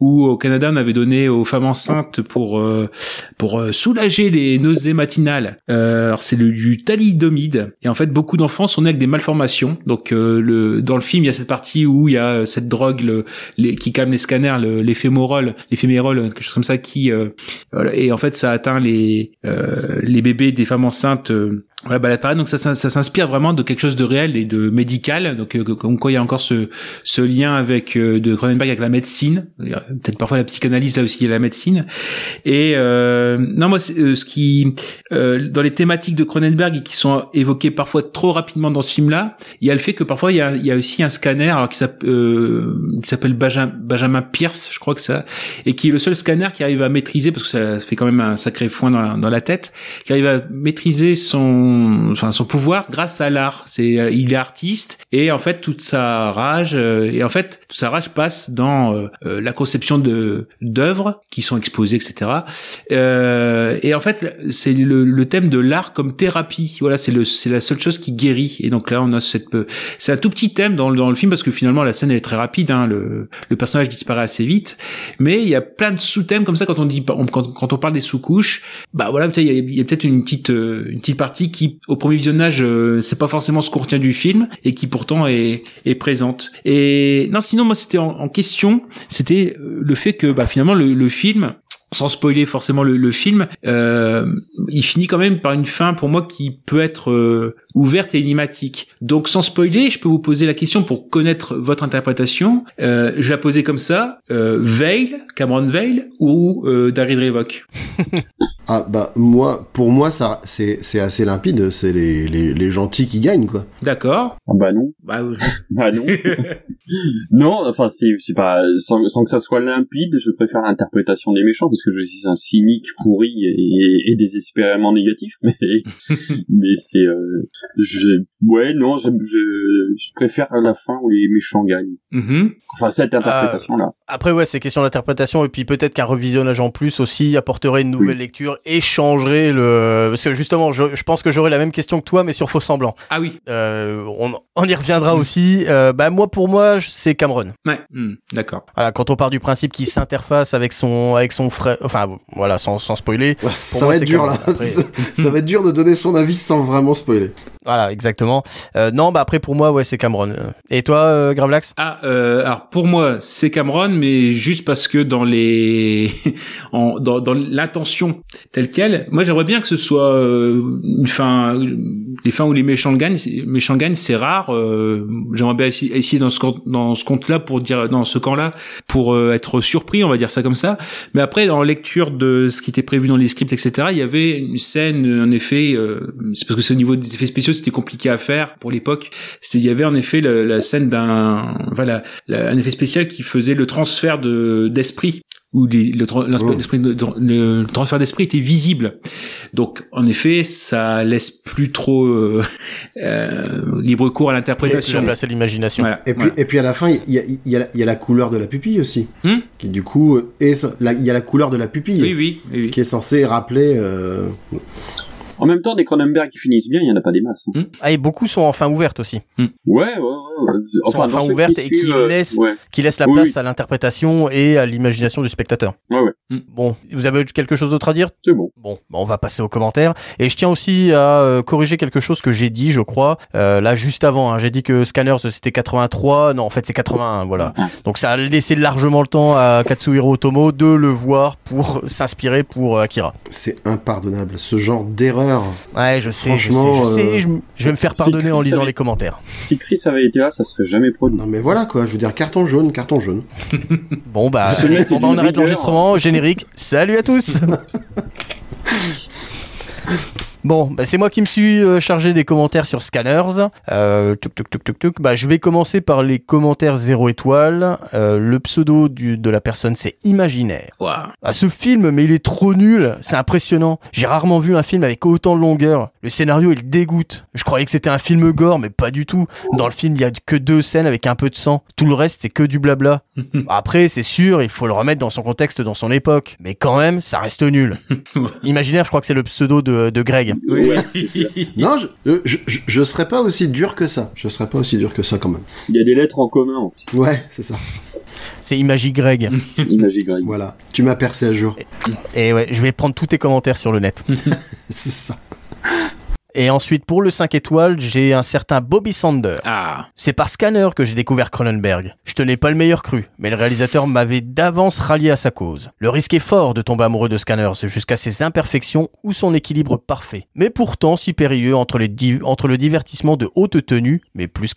où au Canada on avait donné aux femmes enceintes pour euh, pour euh, soulager les nausées matinales. Alors c'est du thalidomide et en fait beaucoup d'enfants sont nés avec des malformations. Donc le dans le film il y a cette partie où il y a cette drogue le, les, qui calme les scanners, l'éphémérol, l'éphémérol, quelque chose comme ça qui et en fait ça atteint les euh, les, bébés des femmes enceintes euh, voilà, bah, pareil, donc ça, ça, s'inspire vraiment de quelque chose de réel et de médical. Donc, euh, comme quoi il y a encore ce, ce lien avec euh, de Cronenberg avec la médecine. Peut-être parfois la psychanalyse, là aussi a la médecine. Et euh, non, moi, ce qui dans les thématiques de Cronenberg et qui sont évoquées parfois trop rapidement dans ce film-là, il y a le fait que parfois il y a, il y a aussi un scanner, alors qui s'appelle Benjamin, Pierce, je crois que ça, et qui est le seul scanner qui arrive à maîtriser parce que ça fait quand même un sacré foin dans la tête, qui arrive à maîtriser son son, enfin son pouvoir grâce à l'art. C'est, euh, il est artiste et en fait toute sa rage euh, et en fait toute sa rage passe dans euh, euh, la conception de d'œuvres qui sont exposées, etc. Et en fait c'est le, le thème de l'art comme thérapie. Voilà, c'est le, c'est la seule chose qui guérit. Et donc là on a cette, c'est un tout petit thème dans, dans le film parce que finalement la scène elle est très rapide. Hein, le, le personnage disparaît assez vite, mais il y a plein de sous-thèmes comme ça quand on dit, quand, quand on parle des sous-couches bah voilà il y a, a peut-être une petite une petite partie qui au premier visionnage euh, c'est pas forcément ce qu'on retient du film et qui pourtant est est présente. Et non sinon moi c'était en, en question c'était euh, le fait que bah finalement le, le film sans spoiler forcément le, le film, euh, il finit quand même par une fin pour moi qui peut être euh, ouverte et énigmatique. Donc sans spoiler, je peux vous poser la question pour connaître votre interprétation. Euh, je vais la poser comme ça euh, Veil, Cameron Veil ou euh, Daryl Revok Ah bah moi, pour moi, ça c'est c'est assez limpide. C'est les, les les gentils qui gagnent quoi. D'accord. Ah bah non. Bah, Bah non. non, enfin c'est c'est pas sans, sans que ça soit limpide, je préfère l'interprétation des méchants parce que je suis un cynique pourri et, et désespérément négatif, mais mais c'est euh, ouais non, je, je je préfère la fin où les méchants gagnent. mhm. Enfin cette interprétation là. Après ouais, c'est question d'interprétation et puis peut-être qu'un revisionnage en plus aussi apporterait une nouvelle lecture et changerait le parce que justement, je, je pense que j'aurais la même question que toi mais sur faux semblant. Ah oui. Euh, on, on y reviendra aussi. Euh, bah moi pour moi, c'est Cameron. Ouais. hmm, D'accord. Voilà, quand on part du principe qu'il s'interface avec son avec son frère, enfin voilà, sans, sans spoiler. Ouais, ça va être dur là. Après- ça va être dur de donner son avis sans vraiment spoiler. Voilà, exactement. Euh, non, bah après pour moi, ouais, c'est Cameron. Euh, Et toi, euh, Gravelax? Ah, euh, alors pour moi, c'est Cameron, mais juste parce que dans les, en, dans, dans l'intention telle quelle, moi j'aimerais bien que ce soit euh, une fin, les fins où les méchants gagnent, méchants gagnent, c'est rare. euh, j'aimerais bien essayer, dans ce dans ce compte-là pour dire, dans ce camp-là, pour euh, être surpris, on va dire ça comme ça. Mais après, dans la lecture de ce qui était prévu dans les scripts, etc., il y avait une scène, en effet, euh, c'est parce que c'est au niveau des effets spéciaux, c'était compliqué à faire pour l'époque. C'était, il y avait en effet la, la scène d'un, voilà, la- un effet spécial qui faisait le transfert de d'esprit où les- le, Oh. le, le transfert d'esprit était visible. Donc, en effet, ça laisse plus trop euh, euh, libre cours à l'interprétation. la place à l'imagination. Voilà. Et puis, voilà. et puis à la fin, il y a, il y, a, il y a la couleur de la pupille aussi. Hmm qui du coup Il y a la couleur de la pupille. Oui, oui, oui, oui. Qui est censée rappeler. euh, En même temps, des Cronenberg qui finissent bien, il y en a pas des masses. hein. Ah, et beaucoup sont en fin ouverte aussi, Ouais, ouais, ouais. ouais. sont en fin dans ceux ouverte et qui suivent, euh, laissent- Ouais, qui laissent la Oui, place oui. à l'interprétation et à l'imagination du spectateur. ouais, ouais. Bon, vous avez quelque chose d'autre à dire? C'est bon. Bon, bah, on va passer aux commentaires. Et je tiens aussi à euh, corriger quelque chose que j'ai dit, je crois, euh, là juste avant. hein. J'ai dit que Scanners c'était 83. Non, en fait c'est 81. Voilà. Donc ça a laissé largement le temps à Katsuhiro Otomo de le voir pour s'inspirer pour Akira. C'est impardonnable. Ce genre d'erreur. Ouais, je sais, je sais, Franchement, je sais. euh, Je, vais me faire pardonner en lisant les commentaires. Si Chris avait été là, ça serait jamais produit. Non mais voilà quoi. Je veux dire carton jaune, carton jaune. Bon bah, bah, on d'une arrête l'enregistrement. Générique. Salut à tous. Bon, bah, c'est moi qui me suis euh, chargé des commentaires sur Scanners. Euh, tuc, tuc, tuc, tuc. Bah, je vais commencer par les commentaires 0 étoile. Euh, le pseudo du, de la personne, c'est Imaginaire. Waouh. Ah, ce film, mais il est trop nul. C'est impressionnant. J'ai rarement vu un film avec autant de longueur. Le scénario, il dégoûte. Je croyais que c'était un film gore, mais pas du tout. Dans le film, il y a que deux scènes avec un peu de sang. Tout le reste, c'est que du blabla. Après, c'est sûr, il faut le remettre dans son contexte, dans son époque. Mais quand même, ça reste nul. Imaginaire, je crois que c'est le pseudo de, de Greg. Oui. Ouais. Non, je, euh, je, je, je serais pas aussi dur que ça. Je serais pas aussi dur que ça quand même. Il y a des lettres en commun. Ouais, c'est ça. C'est Imagi Greg. Imagine Greg. Voilà. Tu m'as percé à jour. Et ouais, je vais prendre tous tes commentaires sur le net. c'est ça. Et ensuite, pour le 5 étoiles, j'ai un certain Bobby Sander. Ah. C'est par Scanner que j'ai découvert Cronenberg. Je tenais pas le meilleur cru, mais le réalisateur m'avait d'avance rallié à sa cause. Le risque est fort de tomber amoureux de Scanners jusqu'à ses imperfections ou son équilibre parfait. Mais pourtant si périlleux entre, les di- entre le divertissement de haute tenue, mais plus,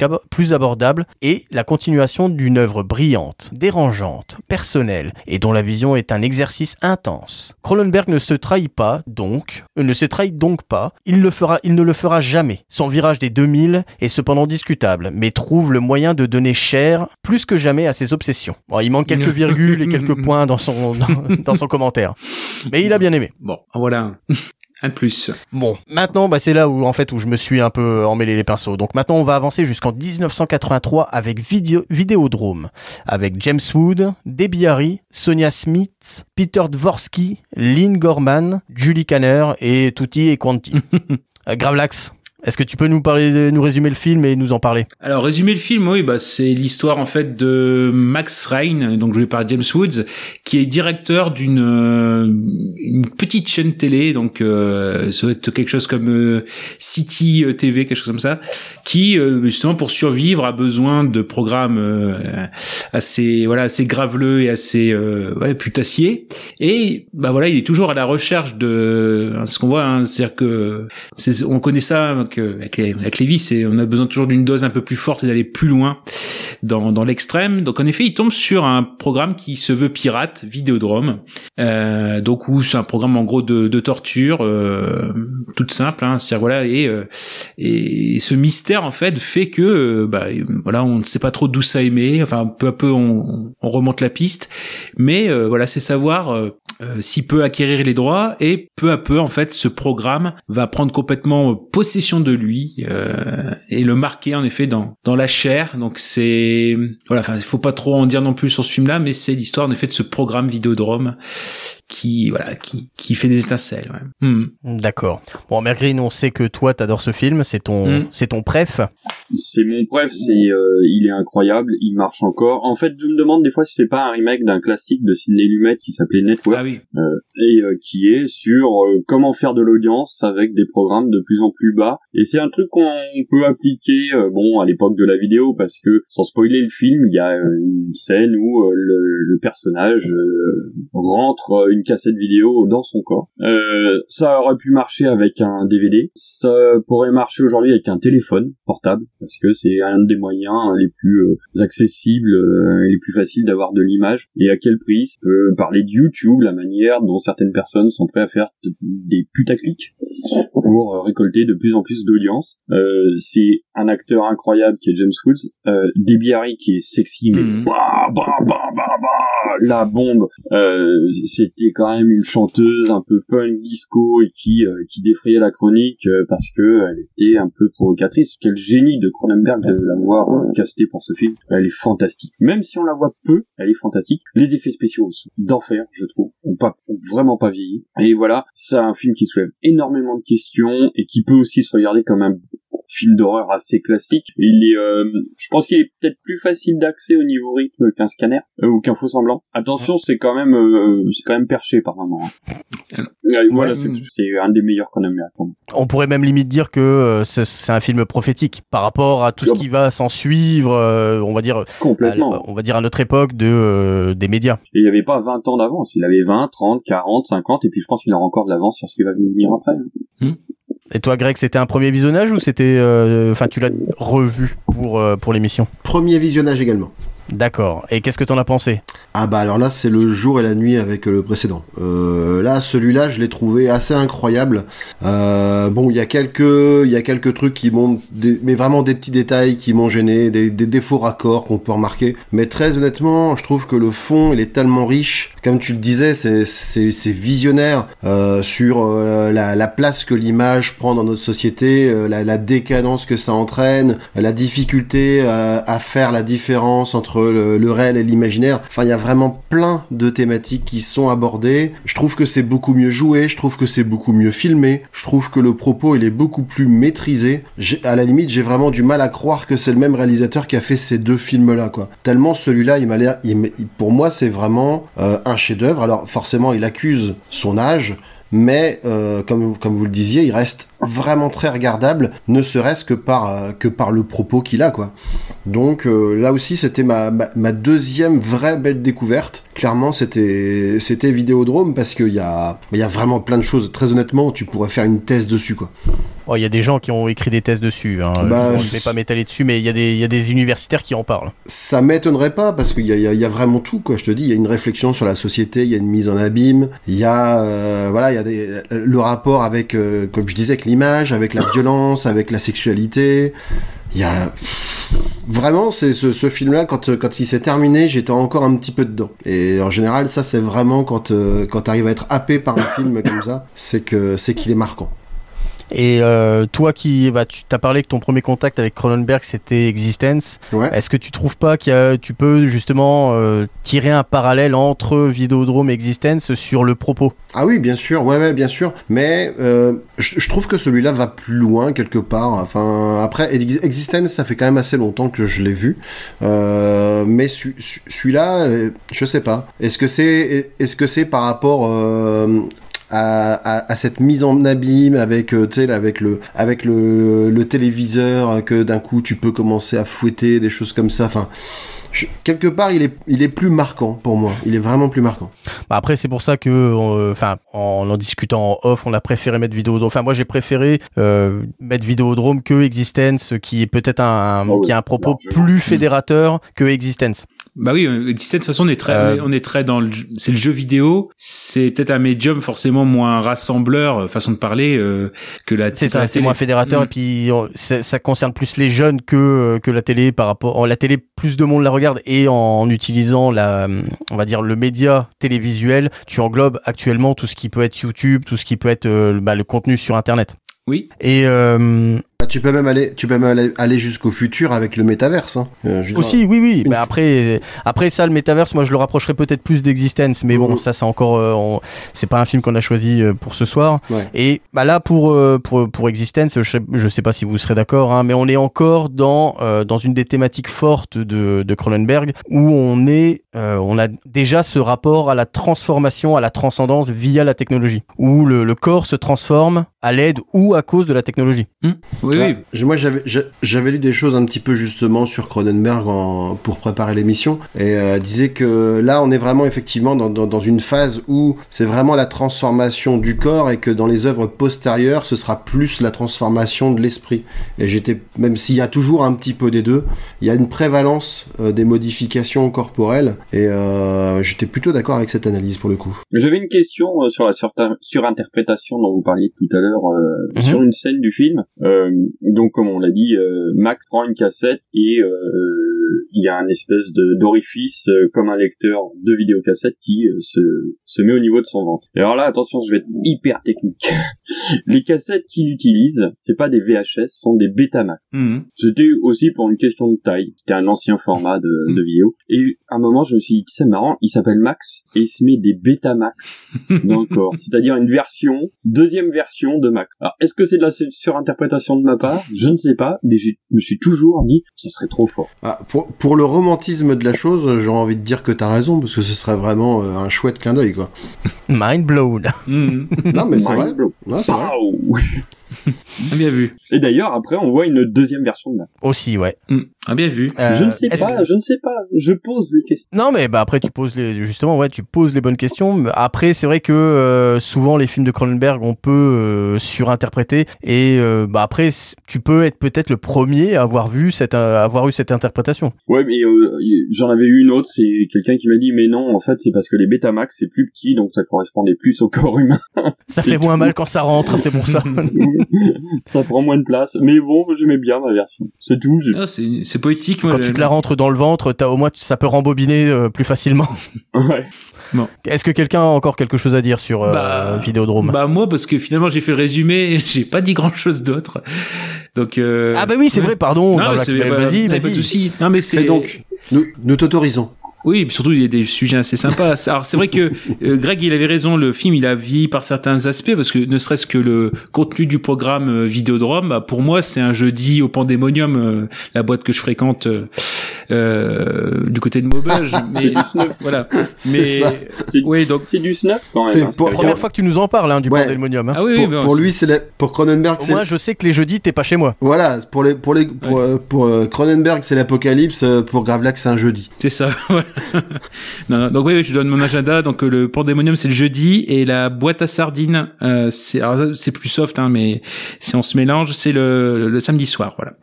abordable, et la continuation d'une œuvre brillante, dérangeante, personnelle, et dont la vision est un exercice intense. Cronenberg ne se trahit pas, donc, ne se trahit donc pas, il le fera, il ne le fera jamais. Son virage des 2000 est cependant discutable, mais trouve le moyen de donner cher plus que jamais à ses obsessions. Bon, il manque quelques virgules et quelques points dans son, dans, dans son commentaire. Mais il a bien aimé. Bon, voilà. un plus. Bon, maintenant, bah, c'est là où en fait où je me suis un peu emmêlé les pinceaux. Donc maintenant, on va avancer jusqu'en 1983 avec Vidéo Vidéodrome, avec James Wood, Debbie Harry, Sonia Smith, Peter Dvorsky, Lynn Gorman, Julie Kanner et Tutti et Quanti. Euh, Gravelax, est-ce que tu peux nous parler, nous résumer le film et nous en parler? Alors résumer le film, oui, bah c'est l'histoire en fait de Max Ryan, donc joué par James Woods, qui est directeur d'une euh, une petite chaîne télé, donc euh, ça doit être quelque chose comme euh, City euh, TV, quelque chose comme ça, qui justement pour survivre a besoin de programmes assez voilà assez graveleux et assez ouais, putassiers. Et bah voilà, il est toujours à la recherche de ce qu'on voit, hein, c'est-à-dire que on connaît ça avec, euh, avec, les, avec les vices et on a besoin toujours d'une dose un peu plus forte et d'aller plus loin dans, dans l'extrême. Donc en effet, il tombe sur un programme qui se veut pirate, Vidéodrome. Euh, donc où c'est un programme en gros de, de torture, euh, toute simple. Hein, c'est-à-dire voilà et, euh, et ce mystère en fait fait que euh, bah, voilà on ne sait pas trop d'où ça émet. Enfin peu à peu on, on remonte la piste, mais euh, voilà c'est savoir euh, euh, s'il peut acquérir les droits et peu à peu en fait ce programme va prendre complètement possession de lui euh, et le marquer en effet dans dans la chair. Donc c'est voilà enfin il faut pas trop en dire non plus sur ce film là mais c'est l'histoire en effet de ce programme Vidéodrome qui voilà qui qui fait des étincelles ouais. Hmm. D'accord. Bon, Mergreen, on sait que toi, t'adores ce film, c'est ton, Mm. c'est ton préf. C'est mon bref, c'est euh, il est incroyable, il marche encore. En fait, je me demande des fois si c'est pas un remake d'un classique de Sidney Lumet qui s'appelait Network ah oui et euh, qui est sur euh, comment faire de l'audience avec des programmes de plus en plus bas. Et c'est un truc qu'on peut appliquer, euh, bon, à l'époque de la vidéo, parce que sans spoiler le film, il y a euh, une scène où euh, le, le personnage euh, rentre euh, une cassette vidéo dans son corps. Euh, ça aurait pu marcher avec un DVD, ça pourrait marcher aujourd'hui avec un téléphone portable, parce que c'est un des moyens les plus euh, accessibles euh, et les plus faciles d'avoir de l'image. Et à quel prix Ça peut parler de YouTube, la manière dont certaines personnes sont prêtes à faire des putaclics pour récolter de plus en plus d'audience. Euh, c'est un acteur incroyable qui est James Woods, euh, Debbie Harry qui est sexy mais Mhm. bah bah bah bah bah la bombe. Euh, c'était quand même une chanteuse un peu punk disco et qui euh, qui défrayait la chronique euh, parce que elle était un peu provocatrice. Quel génie de Cronenberg de l'avoir euh, casté pour ce film. Elle est fantastique. Même si on la voit peu, elle est fantastique. Les effets spéciaux sont d'enfer, je trouve. On pas ont vraiment pas vieilli. Et voilà, c'est un film qui soulève énormément de questions et qui peut aussi se regarder comme un film d'horreur assez classique. Il est, euh, je pense qu'il est peut-être plus facile d'accès au niveau rythme qu'un scanner euh, ou qu'un faux semblant. Attention, c'est quand même, euh, c'est quand même perché par moment. hein. Ouais, voilà, Ouais. c'est- un des meilleurs Cronenberg pour moi. On pourrait même limite dire que euh, ce- c'est un film prophétique par rapport à tout ce qui va s'en suivre, euh, on va dire, à, Complètement. on va dire à notre époque de, euh, des médias. Et il n'y avait pas 20 ans d'avance. Il avait 20, 30, 40, 50, et puis je pense qu'il aura encore de l'avance sur ce qui va venir après. hein. Et toi, Greg, c'était un premier visionnage ou c'était, euh, enfin, tu l'as revu pour euh, pour l'émission? Premier visionnage également. D'accord. Et qu'est-ce que t'en as pensé? Ah bah alors là c'est le jour et la nuit avec euh, le précédent. Euh, là celui-là je l'ai trouvé assez incroyable. Euh, bon il y a quelques il y a quelques trucs qui m'ont mais vraiment des petits détails qui m'ont gêné, des, défauts raccords qu'on peut remarquer. Mais très honnêtement je trouve que le fond il est tellement riche. Comme tu le disais c'est visionnaire sur la, la place que l'image prend dans notre société, la, décadence que ça entraîne, la difficulté à faire la différence entre le, réel et l'imaginaire. Enfin, il y a vraiment plein de thématiques qui sont abordées. Je trouve que c'est beaucoup mieux joué, je trouve que c'est beaucoup mieux filmé, je trouve que le propos il est beaucoup plus maîtrisé. À la limite, j'ai vraiment du mal à croire que c'est le même réalisateur qui a fait ces deux films-là, quoi. Tellement celui-là, il m'a pour moi, c'est vraiment euh, un chef-d'œuvre. Alors forcément, il accuse son âge, mais euh, comme, comme vous le disiez, il reste vraiment très regardable, ne serait-ce que par, euh, que par le propos qu'il a, quoi. Donc euh, là aussi, c'était ma, ma, ma deuxième vraie belle découverte. Clairement, c'était c'était Vidéodrome parce qu'il y a, y a vraiment plein de choses. Très honnêtement, tu pourrais faire une thèse dessus, quoi. Oh, Il y a des gens qui ont écrit des thèses dessus. Hein. Bah, je vais c'est- pas m'étaler dessus, mais il y, a des- y a des universitaires qui en parlent. Ça m'étonnerait pas parce qu'il y y y a vraiment tout, quoi. Je te dis, il y a une réflexion sur la société, il y a une mise en abîme, il y a, euh, voilà, il y a des, le rapport avec, euh, comme je disais, avec l'image, avec la violence, avec la sexualité. il y a vraiment c'est ce, film-là quand quand il s'est terminé, j'étais encore un petit peu dedans. Et en général, ça c'est vraiment quand euh, quand t'arrives à être happé par un film comme ça, c'est que c'est qu'il est marquant. Et euh, toi qui bah, tu t'as parlé que ton premier contact avec Cronenberg c'était Existence. Ouais. Est-ce que tu trouves pas a- tu peux justement euh, tirer un parallèle entre Vidéodrome et Existence sur le propos? Ah oui, bien sûr, ouais, ouais, bien sûr. Mais euh, je, trouve que celui-là va plus loin quelque part. Enfin, après, Ex- Existence, ça fait quand même assez longtemps que je l'ai vu. Mais celui- celui-là, je sais pas. Est-ce que c'est, est-ce que c'est par rapport à, à, à cette mise en abîme avec, euh, tu sais, là, avec le, avec le, le téléviseur euh, que d'un coup tu peux commencer à fouetter des choses comme ça. Enfin. je- quelque part, il est, il est plus marquant pour moi. Il est vraiment plus marquant. Bah après c'est pour ça que euh, enfin en en discutant en off on a préféré mettre Vidéodrome enfin moi j'ai préféré euh, mettre Vidéodrome que Existence qui est peut-être un, Ah qui a un propos plus fédérateur que Existence Bah oui, euh, Existence, de toute façon, on est très, Euh, on est très dans le, c'est le jeu vidéo. C'est peut-être un médium forcément moins rassembleur, euh, façon de parler, euh, que la. c'est ça c'est moins fédérateur Mm. et puis on- ça concerne plus les jeunes que euh, que la télé par rapport la télé plus de monde la regarde et en utilisant la on va dire le média télévisuel tu englobes actuellement tout ce qui peut être YouTube tout ce qui peut être euh, bah, le contenu sur internet Oui. et euh, Ah, Tu peux même aller, tu peux même aller, aller jusqu'au futur avec le métaverse. Hein. Euh, dire, Aussi, oui, oui. Mais f- après, après ça, le métaverse, moi, je le rapprocherais peut-être plus d'Existence. Mais bon, Mhm. ça, c'est encore, euh, on- c'est pas un film qu'on a choisi euh, pour ce soir. Ouais. Et bah là, pour euh, pour pour Existence, je sais, je sais pas si vous serez d'accord, hein, mais on est encore dans euh, dans une des thématiques fortes de de Cronenberg où on est, euh, on a déjà ce rapport à la transformation, à la transcendance via la technologie, où le, le corps se transforme à l'aide ou à cause de la technologie. Oui, oui. Je- Moi, j'avais j'a- j'avais lu des choses un petit peu justement sur Cronenberg en- pour préparer l'émission et euh, disait que là, on est vraiment effectivement dans, dans, dans une phase où c'est vraiment la transformation du corps et que dans les œuvres postérieures, ce sera plus la transformation de l'esprit. Et j'étais, même s'il y a toujours un petit peu des deux, il y a une prévalence euh, des modifications corporelles et euh, j'étais plutôt d'accord avec cette analyse pour le coup. J'avais une question euh, sur la surinterprétation dont vous parliez tout à l'heure euh, Mhm. sur une scène du film. Euh, donc, comme on l'a dit, euh, Max prend une cassette et euh, il y a un espèce de d'orifice euh, comme un lecteur de vidéocassette qui euh, se, se met au niveau de son ventre. Et alors là, attention, je vais être hyper technique. Les cassettes qu'il utilise, c'est pas des VHS, ce sont des Betamax. Mhm. C'était aussi pour une question de taille. C'était un ancien format de, de vidéo. Et à un moment, je me suis dit, c'est marrant, il s'appelle Max et il se met des Betamax dans le corps. C'est-à-dire une version, deuxième version de Max. Alors, est-ce que c'est de la su- surinterprétation de ma part? Je ne sais pas, mais je me suis toujours dit, ça serait trop fort. Ah, pour, pour le romantisme de la chose, j'aurais envie de dire que t'as raison parce que ce serait vraiment euh, un chouette clin d'œil quoi. Mind blown. Mhm. Non mais c'est Mind vrai. Non, c'est vrai. Bien vu. Et d'ailleurs, après, on voit une deuxième version de Max. Aussi, ouais. Mhm. Ah, bien vu. Euh, je ne sais pas, je ne sais pas. Je pose des questions. Non, mais bah après tu poses les justement ouais tu poses les bonnes questions. Mais Après c'est vrai que euh, souvent les films de Cronenberg on peut euh, surinterpréter et euh, bah après tu peux être peut-être le premier à avoir vu cette euh, avoir eu cette interprétation. Ouais, mais euh, j'en avais eu une autre, c'est quelqu'un qui m'a dit, mais non, en fait, c'est parce que les Betamax, c'est plus petit, donc ça correspondait plus au corps humain. Ça fait moins mal quand ça rentre, c'est pour ça. ça prend moins de place. Mais bon, j'aimais bien ma version. C'est tout. Ah, c'est poétique. moi, Quand tu te la rentres dans le ventre, t'as au moins ça peut rembobiner euh, plus facilement. Ouais. Est-ce que quelqu'un a encore quelque chose à dire sur euh, Bah, Vidéodrome? Bah moi parce que finalement j'ai fait le résumé, j'ai pas dit grand chose d'autre. Donc euh... Ah bah oui c'est ouais. vrai pardon. Bah, vas-y pas de vas-y. souci. Non mais c'est donc, nous, nous t'autorisons. Oui, et puis surtout il y a des sujets assez sympas. Alors c'est vrai que euh, Greg il avait raison, le film il a vieilli par certains aspects parce que ne serait-ce que le contenu du programme euh, Vidéodrome, bah, pour moi c'est un jeudi au Pandémonium, euh, la boîte que je fréquente euh, euh, du côté de Maubeuge. mais voilà. C'est Mais ça. C'est oui donc c'est du snuff quand même. C'est hein, pour- c'est Première fois que tu nous en parles hein, du Ouais. Pandémonium. hein. ah oui, pour, bah, pour lui, c'est la- pour Cronenberg, moins je sais que les jeudis t'es pas chez moi. voilà, pour les pour les pour, euh, pour, euh, Cronenberg, c'est l'apocalypse, pour Gravelax, c'est un jeudi. C'est ça. ouais. Non, non, donc oui, oui, je donne mon agenda. Donc euh, le Pandémonium c'est le jeudi et la boîte à sardines euh, c'est c'est plus soft hein, mais si on se mélange c'est le, le samedi soir. Voilà.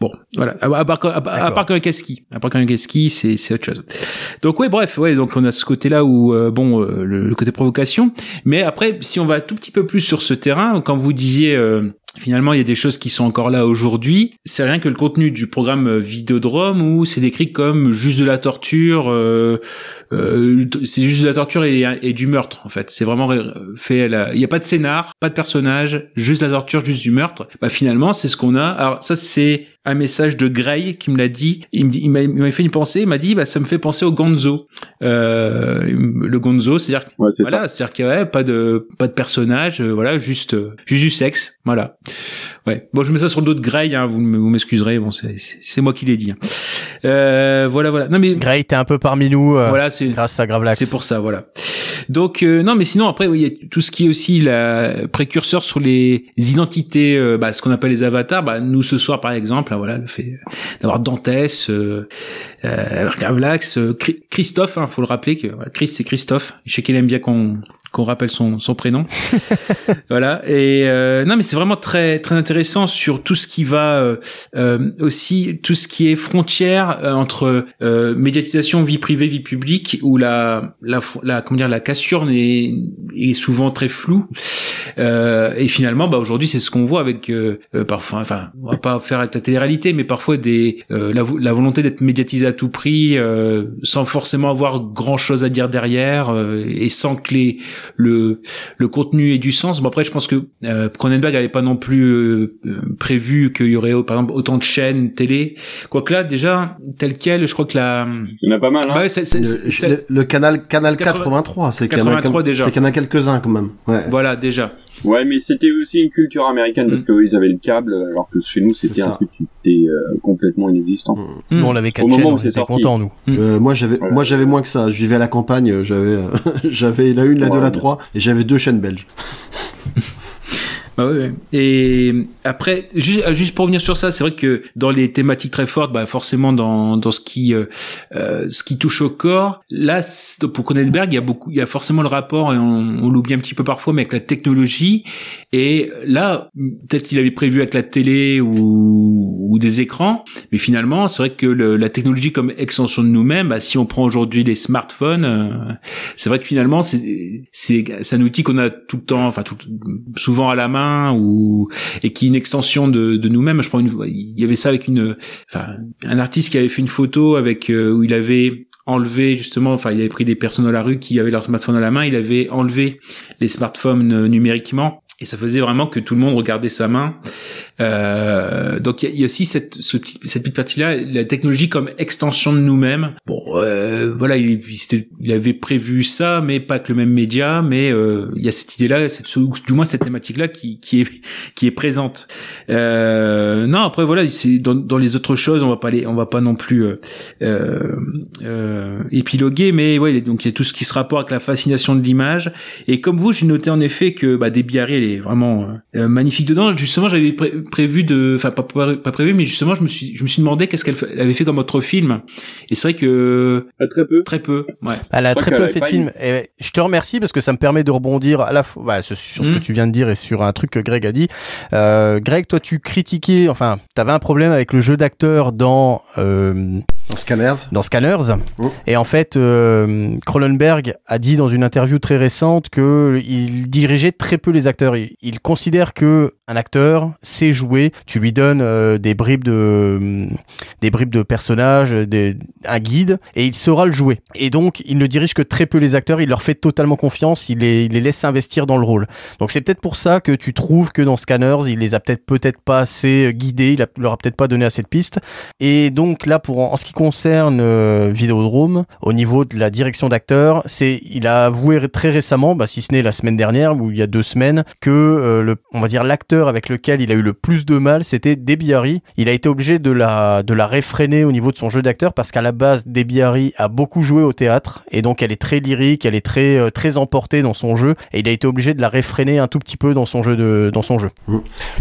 Bon, voilà. À, à part, à, à part qu'un ski, à part qu'un ski, c'est c'est autre chose. Donc ouais, bref, ouais, donc on a ce côté-là où euh, bon, euh, le, le côté provocation. Mais après, si on va un tout petit peu plus sur ce terrain, quand vous disiez euh, finalement, il y a des choses qui sont encore là aujourd'hui. C'est rien que le contenu du programme euh, Vidéodrome où c'est décrit comme juste de la torture, euh, euh, c'est juste de la torture et, du meurtre en fait. C'est vraiment fait. Il n'y a pas de scénar, pas de personnage, juste la torture, juste du meurtre. Bah finalement, c'est ce qu'on a. Alors ça, c'est un message de Gray qui me l'a dit. Il me dit, il m'a fait une pensée. Il m'a dit, bah ça me fait penser au Gonzo. Euh, le Gonzo, c'est-à-dire Ouais, voilà, c'est-à-dire qu'il y a ouais, pas de pas de personnage, euh, voilà, juste euh, juste du sexe, voilà. Ouais. Bon, je mets ça sur le dos de Grey, hein, vous, vous m'excuserez, bon, c'est moi qui l'ai dit. hein. Euh, voilà, voilà. Non mais Gray, t'es un peu parmi nous euh, voilà, c'est grâce à Gravelax. c'est pour ça, voilà. Donc euh, non, mais sinon après, oui, il y a tout ce qui est aussi la précurseur sur les identités, euh, bah, ce qu'on appelle les avatars. Bah, nous ce soir, par exemple, voilà, le fait d'avoir Dantès, euh, euh, Gravelax, euh, Chri- Christophe, hein, faut le rappeler que voilà, Chris c'est Christophe. Je sais qu'il aime bien qu'on qu'on rappelle son, son prénom. voilà. Et euh, non, mais c'est vraiment très très intéressant sur tout ce qui va euh, euh, aussi tout ce qui est frontière euh, entre euh, médiatisation vie privée vie publique où la la, la comment dire la cassure est, est souvent très floue et finalement bah aujourd'hui c'est ce qu'on voit avec parfois enfin on va pas faire avec la télé-réalité mais parfois des la, la volonté d'être médiatisé à tout prix sans forcément avoir grand chose à dire derrière et sans que les le le contenu ait du sens bon après je pense que euh, Cronenberg avait pas non plus euh, euh, prévu qu'il y aurait par exemple autant de chaînes télé quoique là déjà tel quel je crois que la Il y en a pas mal, hein. bah ouais, c'est- c'est- Le, c'est- le- le canal canal 80 83, c'est a 83 déjà. C'est qu'il y en a quelques-uns quand même. Ouais. voilà déjà Ouais, mais c'était aussi une culture américaine parce Mm. qu'eux, ils avaient le câble, alors que chez nous, c'était un truc qui était euh, complètement inexistant. Nous, on avait quatre Au moment chaînes, où on était sorti. contents, nous. Euh, moi j'avais moi j'avais moins que ça. Je vivais à la campagne, euh, j'avais euh, j'avais la une, la deux, Ouais, la trois et j'avais deux chaînes belges. Bah. Et après, juste, euh, juste pour revenir sur ça, c'est vrai que dans les thématiques très fortes, bah forcément dans dans ce qui euh, euh, ce qui touche au corps, là pour Cronenberg, il y a beaucoup, il y a forcément le rapport et on, on l'oublie un petit peu parfois, mais avec la technologie. Et là, peut-être qu'il avait prévu avec la télé ou, ou des écrans, mais finalement, c'est vrai que le- la technologie comme extension de nous-mêmes, bah, si on prend aujourd'hui les smartphones, euh, c'est vrai que finalement, c'est c'est un outil qu'on a tout le temps, enfin tout, souvent à la main ou et qui est une extension de, de nous-mêmes. Je prends une, il y avait ça avec une, enfin un artiste qui avait fait une photo avec euh, où il avait enlevé justement, enfin il avait pris des personnes dans la rue qui avaient leur smartphone à la main, il avait enlevé les smartphones euh, numériquement. Et ça faisait vraiment que tout le monde regardait sa main. Euh, donc il y, y a aussi cette, ce cette petite partie-là, la technologie comme extension de nous-mêmes. Bon, euh, voilà, il, il, avait prévu ça, mais pas que le même média. Mais euh, il y a cette idée-là, cette, ou du moins cette thématique-là qui, qui est qui est présente. Euh, non, après voilà, c'est dans, dans les autres choses, on va pas les, on va pas non plus euh, épiloguer, mais ouais, donc il y a tout ce qui se rapporte avec la fascination de l'image. Et comme vous, j'ai noté en effet que bah, Debbie Harry, elle est vraiment euh, magnifique dedans. Justement, j'avais prévu de, enfin pas, pas pas prévu, mais justement, je me suis, je me suis demandé qu'est-ce qu'elle avait fait comme autre film. Et c'est vrai que Ah, très peu. très peu. Ouais. Elle a très peu fait de films. Et je te remercie parce que ça me permet de rebondir à la fois bah, sur sur ce Mm. que tu viens de dire et sur un truc que Greg a dit. Euh, Greg, toi, tu critiquais, enfin, t'avais un problème avec le jeu d'acteur dans euh, Dans Scanners. dans Scanners. Mm. Et en fait, euh, Cronenberg a dit dans une interview très récente que il dirigeait très peu les acteurs. Il, il considère que un acteur sait jouer. Tu lui donnes euh, des bribes de des bribes de personnages, des, un guide, et il saura le jouer. Et donc, il ne dirige que très peu les acteurs. Il leur fait totalement confiance. Il les, il les laisse s'investir dans le rôle. Donc, c'est peut-être pour ça que tu trouves que dans Scanners, il les a peut-être peut-être pas assez guidés. Il a, leur a peut-être pas donné assez de pistes. Et donc là, pour en, en ce qui concerne euh, Vidéodrome, au niveau de la direction d'acteur, c'est il a avoué très récemment, bah, si ce n'est la semaine dernière ou il y a deux semaines, que euh, le, on va dire l'acteur avec lequel il a eu le plus de mal, c'était Debbie Harry. Il a été obligé de la de la réfréner au niveau de son jeu d'acteur parce qu'à la base, Debbie Harry a beaucoup joué au théâtre et donc elle est très lyrique, elle est très euh, très emportée dans son jeu et il a été obligé de la réfréner un tout petit peu dans son jeu de dans son jeu.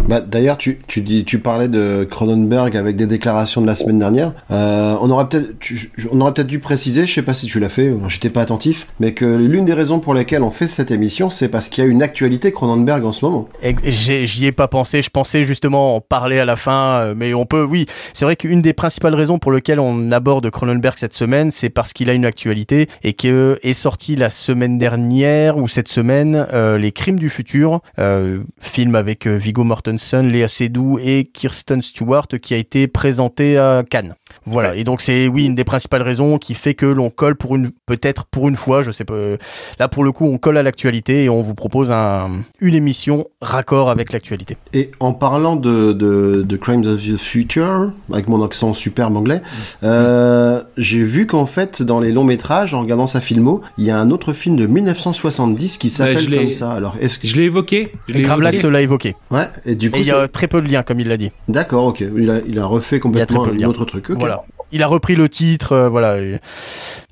Bah, d'ailleurs, tu, tu, dis, tu parlais de Cronenberg avec des déclarations de la semaine dernière. Euh, on aurait peut-être, dû préciser, je sais pas si tu l'as fait, j'étais pas attentif, mais que l'une des raisons pour lesquelles on fait cette émission, c'est parce qu'il y a une actualité Cronenberg en ce moment. J'y ai pas pensé, je pensais justement en parler à la fin, euh, mais on peut, oui, c'est vrai qu'une des principales raisons pour lesquelles on aborde Cronenberg cette semaine, c'est parce qu'il a une actualité et que est sorti la semaine dernière ou cette semaine euh, Les Crimes du futur, euh, film avec Viggo Mortensen, Léa Seydoux et Kirsten Stewart qui a été présenté à Cannes. Voilà, et donc c'est oui une des principales raisons qui fait que l'on colle pour une peut-être pour une fois, je sais pas. euh, Là pour le coup, on colle à l'actualité et on vous propose un, une émission raccord avec l'actualité. Et en parlant de, de, de Crimes of the Future, avec mon accent superbe anglais, euh, j'ai vu qu'en fait, dans les longs métrages, en regardant sa filmo, il y a un autre film de 1970 qui s'appelle comme ça. Alors, est-ce que... Je l'ai évoqué. Je l'ai Et Gravelax évoqué. l'a évoqué. Ouais, et du coup, il y a très peu de liens, comme il l'a dit. d'accord, ok. Il a, il a refait complètement un autre truc. Voilà. Voilà. Il a repris le titre, euh, voilà. et-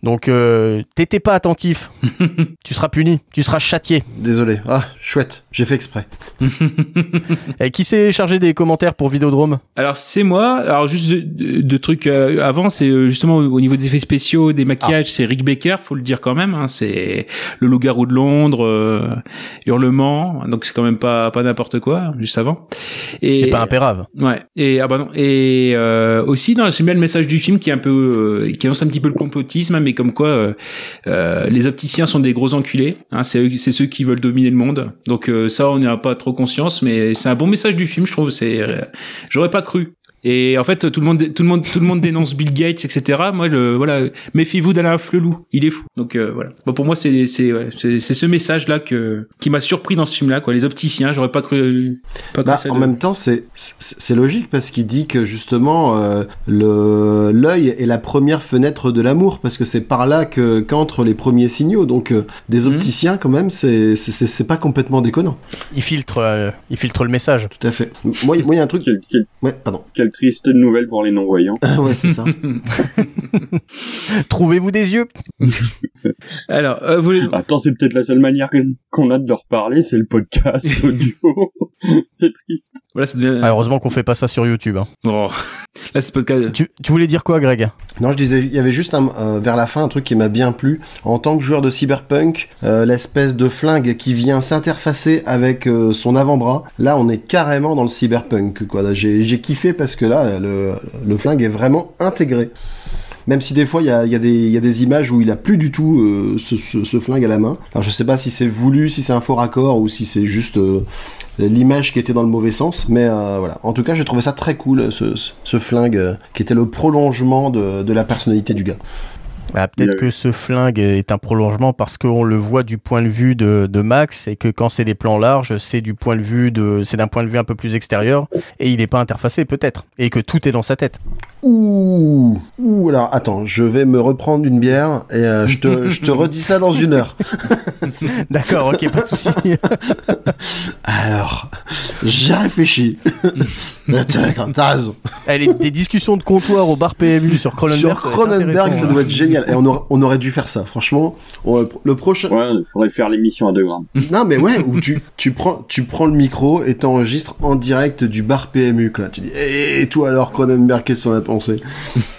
Donc, euh, t'étais pas attentif. tu seras puni, tu seras châtié. Désolé. Ah, chouette. J'ai fait exprès. Et qui s'est chargé des commentaires pour Vidéodrome? Alors c'est moi. Alors juste de, de- de trucs euh, avant, c'est justement au niveau des effets spéciaux, des maquillages, c'est Rick Baker, faut le dire quand même. Hein, c'est le loup-garou de Londres, euh, Hurlement. Donc c'est quand même pas pas n'importe quoi. Juste avant. Et C'est pas impérave. Ouais. Et ah bah non. Et euh, aussi dans j'aime bien le message du film qui est un peu euh, qui annonce un petit peu le complotisme, hein, mais comme quoi euh, euh, les opticiens sont des gros enculés. Hein, c'est c'est ceux qui veulent dominer le monde. Donc ça on n'y a pas trop conscience, mais c'est un bon message du film, je trouve. C'est j'aurais pas cru. Et en fait, tout le monde, tout le monde, tout le monde dénonce Bill Gates, etc. Moi, le, voilà, méfiez-vous d'Alain Flelou, il est fou. Donc euh, voilà. Bon, pour moi, c'est c'est ouais, c'est ce message-là que qui m'a surpris dans ce film-là, quoi. Les opticiens, j'aurais pas cru. Pas cru Bah, ça en de- même temps, c'est c'est logique parce qu'il dit que justement euh, le l'œil est la première fenêtre de l'amour parce que c'est par là que qu'entrent les premiers signaux. Donc euh, des Mhm. opticiens quand même, c'est c'est- pas complètement déconnant. Il filtre, euh, il filtre le message. Tout à fait. Moi, moi, il y a un truc. Quelle- Ouais, pardon. Triste nouvelle pour les non-voyants. ouais, c'est ça. Trouvez-vous des yeux? Alors, euh, vous voulez- Attends, c'est peut-être la seule manière qu'on a de leur parler, c'est le podcast audio. c'est triste. voilà, devient. Ah, Heureusement qu'on fait pas ça sur YouTube. hein. Oh. Là, c'est podcast. Tu, tu voulais dire quoi, Greg? Non, je disais, il y avait juste un, euh, vers la fin un truc qui m'a bien plu. En tant que joueur de cyberpunk, euh, l'espèce de flingue qui vient s'interfacer avec euh, son avant-bras, là on est carrément dans le cyberpunk. Quoi. Là, J'ai, j'ai kiffé parce que là, le, le flingue est vraiment intégré. Même si des fois il y a, des- images où il a plus du tout euh, ce, flingue à la main. Alors je sais pas si c'est voulu, si c'est un faux raccord ou si c'est juste euh, l'image qui était dans le mauvais sens. Mais euh, voilà. En tout cas, j'ai trouvé ça très cool, ce, flingue qui était le prolongement de la personnalité du gars. Bah, Peut-être Le- que ce flingue est un prolongement parce qu'on le voit du point de vue de, de Max et que quand c'est des plans larges, c'est du point de vue de, c'est d'un point de vue un peu plus extérieur et il n'est pas interfacé peut-être et que tout est dans sa tête. Ouh, ouh, alors attends, je vais me reprendre une bière et euh, je, te, je te redis ça dans une heure. D'accord, ok, pas de souci. Alors, j'ai réfléchi. T'as t'as raison. Allez, des discussions de comptoir au bar PMU sur Cronenberg. Sur Cronenberg, ça hein. doit être génial. Et on aurait, on aurait dû faire ça, franchement. On- le prochain. Ouais, il faudrait faire l'émission à 2 grammes. Non, mais ouais, où tu, tu, prends, tu prends le micro et t'enregistres en direct du bar PMU, quoi. Tu dis, et toi alors, Cronenberg, qu'est-ce qu'on a pensé?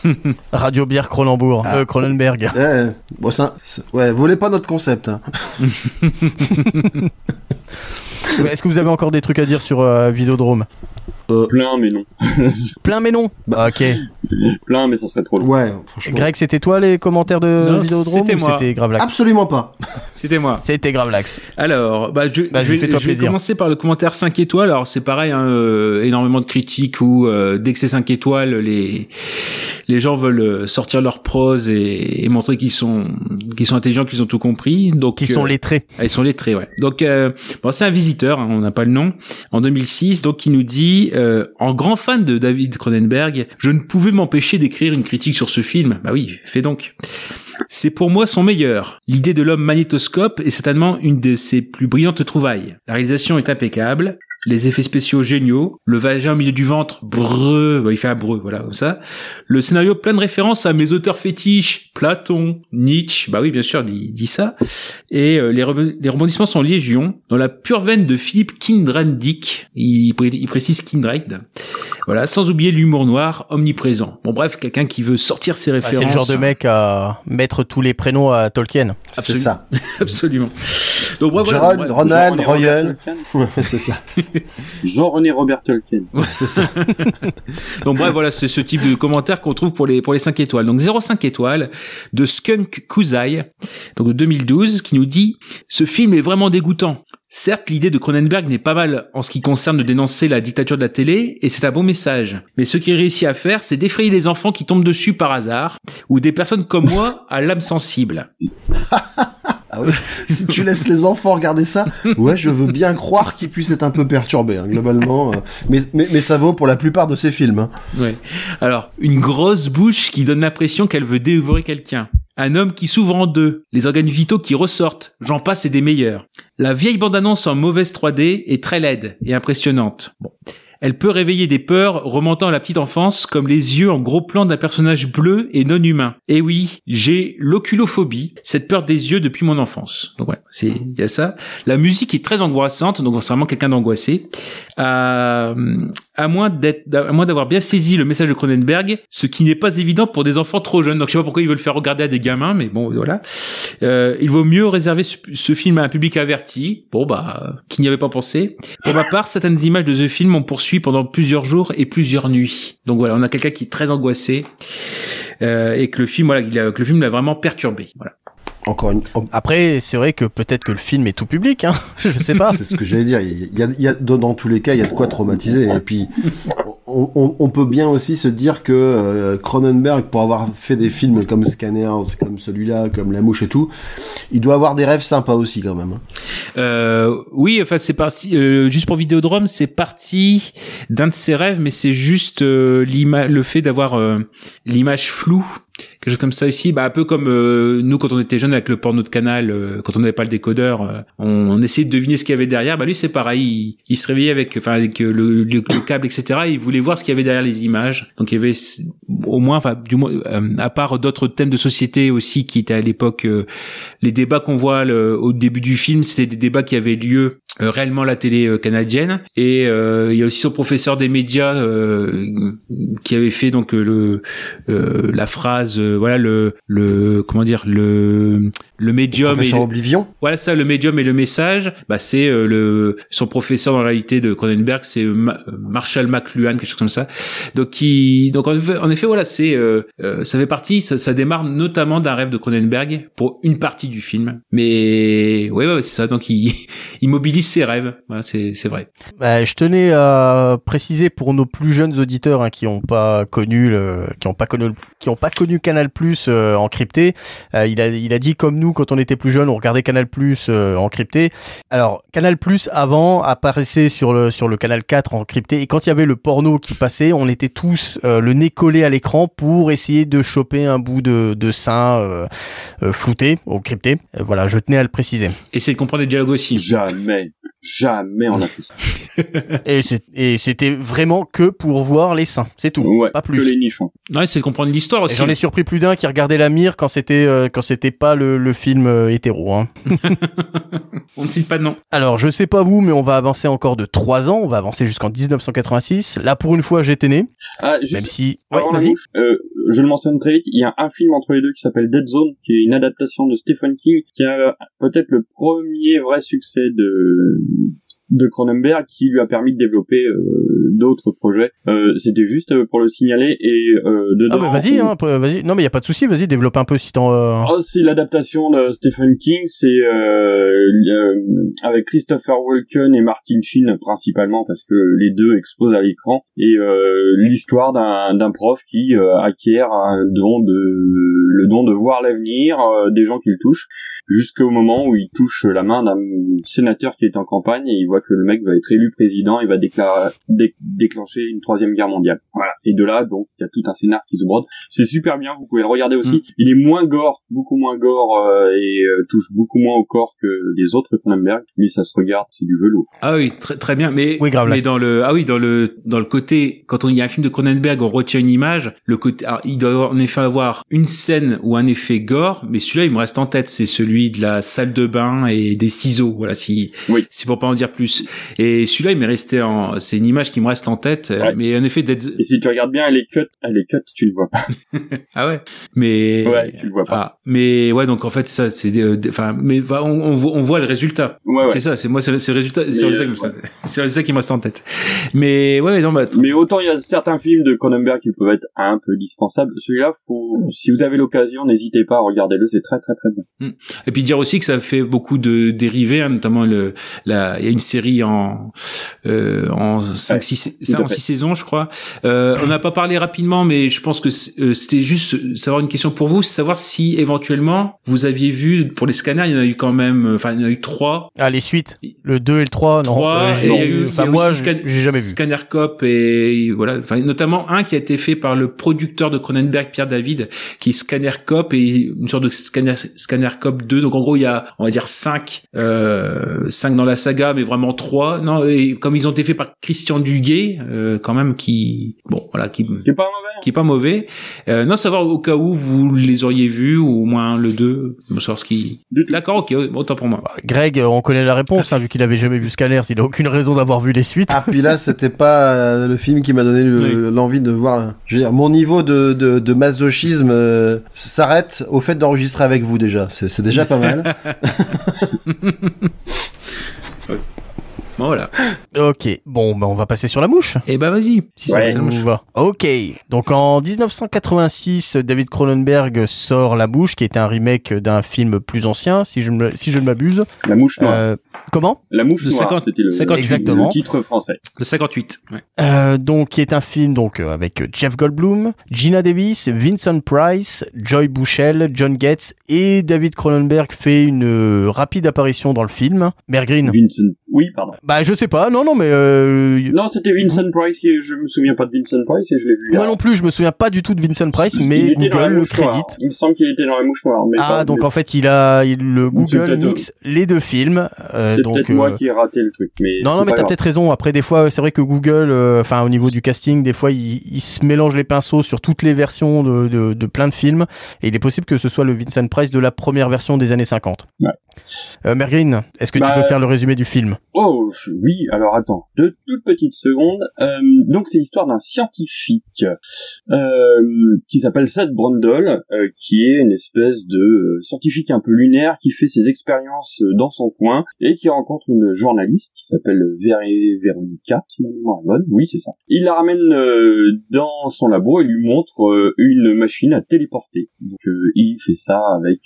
Radio Bière Cronenbourg, Ah. euh, Cronenberg. Eh, bon, ça, ça- ouais, volez pas notre concept, hein. Est-ce que vous avez encore des trucs à dire sur euh, Vidéodrome? Plein, mais non. Plein mais non. Bah. ok. Plein, mais ça serait trop long. Ouais, franchement. Greg, c'était toi les commentaires de Vidéodrome c'était moi. c'était Gravelax Absolument pas. C'était moi. C'était Gravelax. Alors, bah, je, Vas-y, je vais, fais-toi je vais commencer par le commentaire 5 étoiles. Alors, c'est pareil, hein, euh, énormément de critiques où euh, dès que c'est 5 étoiles, les les gens veulent euh, sortir leur prose et, et montrer qu'ils sont qu'ils sont intelligents, qu'ils ont tout compris. Donc, Qui sont euh, lettrés. ah, ils sont lettrés, ouais. Donc, euh, bon, c'est un visiteur, hein, on n'a pas le nom, en 2006, donc qui nous dit, euh, en grand fan de David Cronenberg, je ne pouvais m'empêcher d'écrire une critique sur ce film. Bah oui, fais donc. C'est pour moi son meilleur. L'idée de l'homme magnétoscope est certainement une de ses plus brillantes trouvailles. La réalisation est impeccable, les effets spéciaux géniaux, le vagin au milieu du ventre, breu, bah, il fait un breu, voilà, comme ça. Le scénario plein de références à mes auteurs fétiches, Platon, Nietzsche, bah oui, bien sûr, dit, dit ça. Et euh, les, re- les rebondissements sont légion. Dans la pure veine de Philippe Kindred il précise Kindred, Voilà, sans oublier l'humour noir omniprésent. Bon bref, quelqu'un qui veut sortir ses Ah, références. c'est le genre de mec à mettre tous les prénoms à Tolkien. C'est Absolument. ça. Absolument. Donc bref, voilà, Gerald, bref. Ronald, Jean-René Royal. Robert Tolkien. Ouais, c'est ça. Jean-René Robert Tolkien. Ouais, c'est ça. Donc bref, voilà, c'est ce type de commentaire qu'on trouve pour les pour les 5 étoiles. Donc 0,5 étoiles de Skunk Kuzai, donc de 2012, qui nous dit ce film est vraiment dégoûtant. Certes, l'idée de Cronenberg n'est pas mal en ce qui concerne de dénoncer la dictature de la télé, et c'est un bon message. Mais ce qu'il réussit à faire, c'est d'effrayer les enfants qui tombent dessus par hasard, ou des personnes comme moi à l'âme sensible. Ah oui. si tu laisses les enfants regarder ça, ouais, je veux bien croire qu'ils puissent être un peu perturbés, hein, globalement. euh. Mais, mais, mais ça vaut pour la plupart de ces films. hein. Ouais. Alors, une grosse bouche qui donne l'impression qu'elle veut dévorer quelqu'un. Un homme qui s'ouvre en deux. Les organes vitaux qui ressortent. J'en passe et des meilleurs. La vieille bande-annonce en mauvaise 3D est très laide et impressionnante. Elle peut réveiller des peurs remontant à la petite enfance comme les yeux en gros plan d'un personnage bleu et non humain. Et oui, j'ai l'oculophobie, cette peur des yeux depuis mon enfance. Donc ouais, c'est il y a ça. La musique est très angoissante, donc c'est vraiment quelqu'un d'angoissé. Euh, à moins d'être, à moins d'avoir bien saisi le message de Cronenberg, ce qui n'est pas évident pour des enfants trop jeunes. Donc je sais pas pourquoi ils veulent faire regarder à des gamins, mais bon voilà. Euh, il vaut mieux réserver ce, film à un public averti. Bon bah, qui n'y avait pas pensé. Pour ma part, certaines images de ce film m'ont poursuivi pendant plusieurs jours et plusieurs nuits. Donc voilà, on a quelqu'un qui est très angoissé euh, et que le film, voilà, il a- que le film l'a vraiment perturbé. Voilà. Encore une. oh, Après, c'est vrai que peut-être que le film est tout public, hein. Je sais pas. C'est ce que j'allais dire. Il y a, il y a- dans dans tous les cas, il y a de quoi traumatiser. Et puis, on, on- peut bien aussi se dire que euh, Cronenberg, pour avoir fait des films comme Scanners, comme celui-là, comme La Mouche et tout, il doit avoir des rêves sympas aussi quand même. hein. Euh, oui, enfin c'est parti. euh, juste pour Vidéodrome, c'est parti d'un de ses rêves, mais c'est juste euh, le fait d'avoir euh, l'image floue, quelque chose comme ça ici. Bah un peu comme euh, nous quand on était jeunes avec le porno de canal, euh, quand on n'avait pas le décodeur, euh, on, essayait de deviner ce qu'il y avait derrière. Bah lui c'est pareil, il, se réveillait avec, enfin avec euh, le, le, le câble etc. Il voulait voir ce qu'il y avait derrière les images. Donc il y avait au moins, enfin du moins, euh, à part d'autres thèmes de société aussi qui étaient à l'époque les débats qu'on voit le- au début du film, c'était des débats qui avaient lieu euh, réellement la télé canadienne. Et euh, il y a aussi son professeur des médias qui avait fait donc le la phrase, euh, voilà le le comment dire le le médium et le- Oblivion. voilà ça, le médium et le message. Bah c'est euh, le son professeur dans la réalité de Cronenberg, c'est euh, Ma- Marshall McLuhan, quelque chose comme ça. Donc qui, donc en effet, en effet, voilà, c'est euh, euh, ça fait partie, ça, ça démarre notamment d'un rêve de Cronenberg pour une partie du film. Mais ouais, ouais, c'est ça. Donc il, il mobilise ses rêves. Voilà, c'est c'est vrai. Bah, je tenais à préciser pour nos plus jeunes auditeurs hein, qui n'ont pas connu le, qui ont pas connu, le- qui ont pas connu Canal Plus euh, encrypté. euh, il a, il a dit comme nous quand on était plus jeunes, on regardait Canal Plus euh, encrypté. Alors Canal Plus avant apparaissait sur le sur le Canal 4 encrypté et quand il y avait le porno qui passait, on était tous euh, le nez collé à l'écran pour essayer de choper un bout de, de sein euh, euh, flouté, encrypté. Euh, voilà, je tenais à le préciser. Essayer de comprendre les dialogues aussi. Jamais, jamais on a fait ça. Et c'était vraiment que pour voir les seins, c'est tout, Ouais, pas que plus. les nichons. Ouais, c'est de comprendre l'histoire Et aussi. J'en ai surpris plus d'un qui regardait la mire quand c'était euh, quand c'était pas le, le film euh, hétéro. Hein. On ne cite pas de nom. Alors je sais pas vous, mais on va avancer encore de 3 ans. On va avancer jusqu'en 1986. Là pour une fois j'étais né, Ah, juste même si. Ouais, je le mentionne très vite, il y a un film entre les deux qui s'appelle Dead Zone, qui est une adaptation de Stephen King, qui a peut-être le premier vrai succès de de Cronenberg qui lui a permis de développer euh, d'autres projets. Euh, C'était juste euh, pour le signaler et euh, Ah dedans. bah vas-y, on- hein, vas-y. Non mais y a pas de souci, vas-y, développe un peu si t'en. euh, Oh, c'est l'adaptation de Stephen King, c'est euh, euh, avec Christopher Walken et Martin Sheen principalement parce que les deux exposent à l'écran et euh, l'histoire d'un d'un prof qui euh, acquiert un don de le don de voir l'avenir euh, des gens qu'il touche jusqu'au moment où il touche la main d'un sénateur qui est en campagne et il voit que le mec va être élu président et va déclarer, dé- déclencher une troisième guerre mondiale. Voilà. Et de là, donc, il y a tout un scénar qui se brode. C'est super bien, vous pouvez le regarder aussi. Il est moins gore, beaucoup moins gore euh, et euh, touche beaucoup moins au corps que les autres Cronenberg, mais ça se regarde, c'est du velours. Ah oui, très, très bien. Mais, Oui, grave, mais dans le, ah oui, dans le, dans le côté, quand on il y a un film de Cronenberg, on retient une image. Le côté, alors, il doit en effet avoir une scène ou un effet gore, mais celui-là, il me reste en tête. C'est celui celui de la salle de bain et des ciseaux. Voilà, si Oui. c'est pour pas en dire plus. Et celui-là, il m'est resté en, c'est une image qui me reste en tête. Ouais. Mais en effet. Et si tu regardes bien, elle est cut, elle est cut, tu le vois pas. ah ouais. Mais Ouais, tu le vois pas. Ah, mais ouais, donc en fait, ça, c'est, enfin, mais on, on, voit, on voit le résultat. Ouais, ouais. C'est ça, c'est moi, c'est le résultat, c'est qui me euh, reste- résultat qui me reste en tête. Mais ouais, non, bah, Mais autant il y a certains films de Cronenberg qui peuvent être un peu dispensables. Celui-là, faut, si vous avez l'occasion, n'hésitez pas à regarder le, c'est très très très bien. Et puis dire aussi que ça fait beaucoup de dérivés, hein, notamment le, la, il y a une série en, euh, en 5, Ouais, 6, tout à en six saisons, je crois. Euh, on n'a pas parlé rapidement, mais je pense que euh, c'était juste savoir une question pour vous, c'est savoir si éventuellement vous aviez vu, pour les scanners, il y en a eu quand même, enfin, il y en a eu trois. Ah, les suites. Le 2 et le 3, non. Trois, euh, et il y a eu, enfin, il y a moi, j'ai jamais vu. Scanner Cop et voilà, enfin, notamment un qui a été fait par le producteur de Cronenberg, Pierre David, qui est Scanner Cop et une sorte de Scanner, Scanner Cop 2. Donc en gros, il y a, on va dire cinq, euh, cinq dans la saga, mais vraiment trois. Non, et comme ils ont été faits par Christian Duguay, euh, quand même, qui, bon, voilà, qui, C'est pas mauvais. hein. qui est pas mauvais. Euh, non, savoir au cas où vous les auriez vus, ou au moins le 2, pour savoir ce qui... D'accord, ok, autant pour moi. Greg, euh, on connaît la réponse, hein, vu qu'il avait jamais vu Scanner, il a aucune raison d'avoir vu les suites. Ah, puis là, c'était pas euh, le film qui m'a donné le- l'envie de voir. là. Je veux dire, mon niveau de, de, de masochisme euh, s'arrête au fait d'enregistrer avec vous déjà. C'est c'est déjà pas mal. Bon, voilà. Ok, bon, bah, on va passer sur la mouche. Et bah vas-y. Si Ouais. ça, ça vous va. Ok, donc en 1986, David Cronenberg sort La Mouche, qui était un remake d'un film plus ancien, si je, me, si je ne m'abuse. La mouche noire. Euh, comment La mouche de noire, 50 c'était le, 58, exactement. le titre français. Le 58. Ouais. Euh, donc, qui est un film donc euh, avec Jeff Goldblum, Gina Davis, Vincent Price, Joy Bushell, John Getz et David Cronenberg fait une euh, rapide apparition dans le film. Mergreen. Vincent. Oui, pardon. Bah, je sais pas, non, non, mais euh, Non, c'était Vincent Price qui, je me souviens pas de Vincent Price et je l'ai vu. moi non plus, je me souviens pas du tout de Vincent Price, mais Google le crédite. Il me semble qu'il était dans la mouche noire. Mais Ah, donc en fait, il a il- le Google peut-être- mix les deux films. euh, c'est peut-être euh, moi qui ai raté le truc. Mais Non, non, mais t'as peut-être raison. Après, des fois, c'est vrai que Google, euh, enfin, au niveau du casting, des fois, il, il se mélange les pinceaux sur toutes les versions de, de, de plein de films. Et il est possible que ce soit le Vincent Price de la première version des années 50. Ouais. Euh, Mergreen, est-ce que Bah, tu peux faire le résumé du film? Oh oui, alors attends, deux toutes petites secondes. Euh, donc c'est l'histoire d'un scientifique euh, qui s'appelle Seth Brundle, euh, qui est une espèce de euh, scientifique un peu lunaire qui fait ses expériences dans son coin et qui rencontre une journaliste qui s'appelle Vé- Véronica, si ma est. Oui, c'est ça. Il la ramène dans son labo et lui montre une machine à téléporter. Donc il fait ça avec,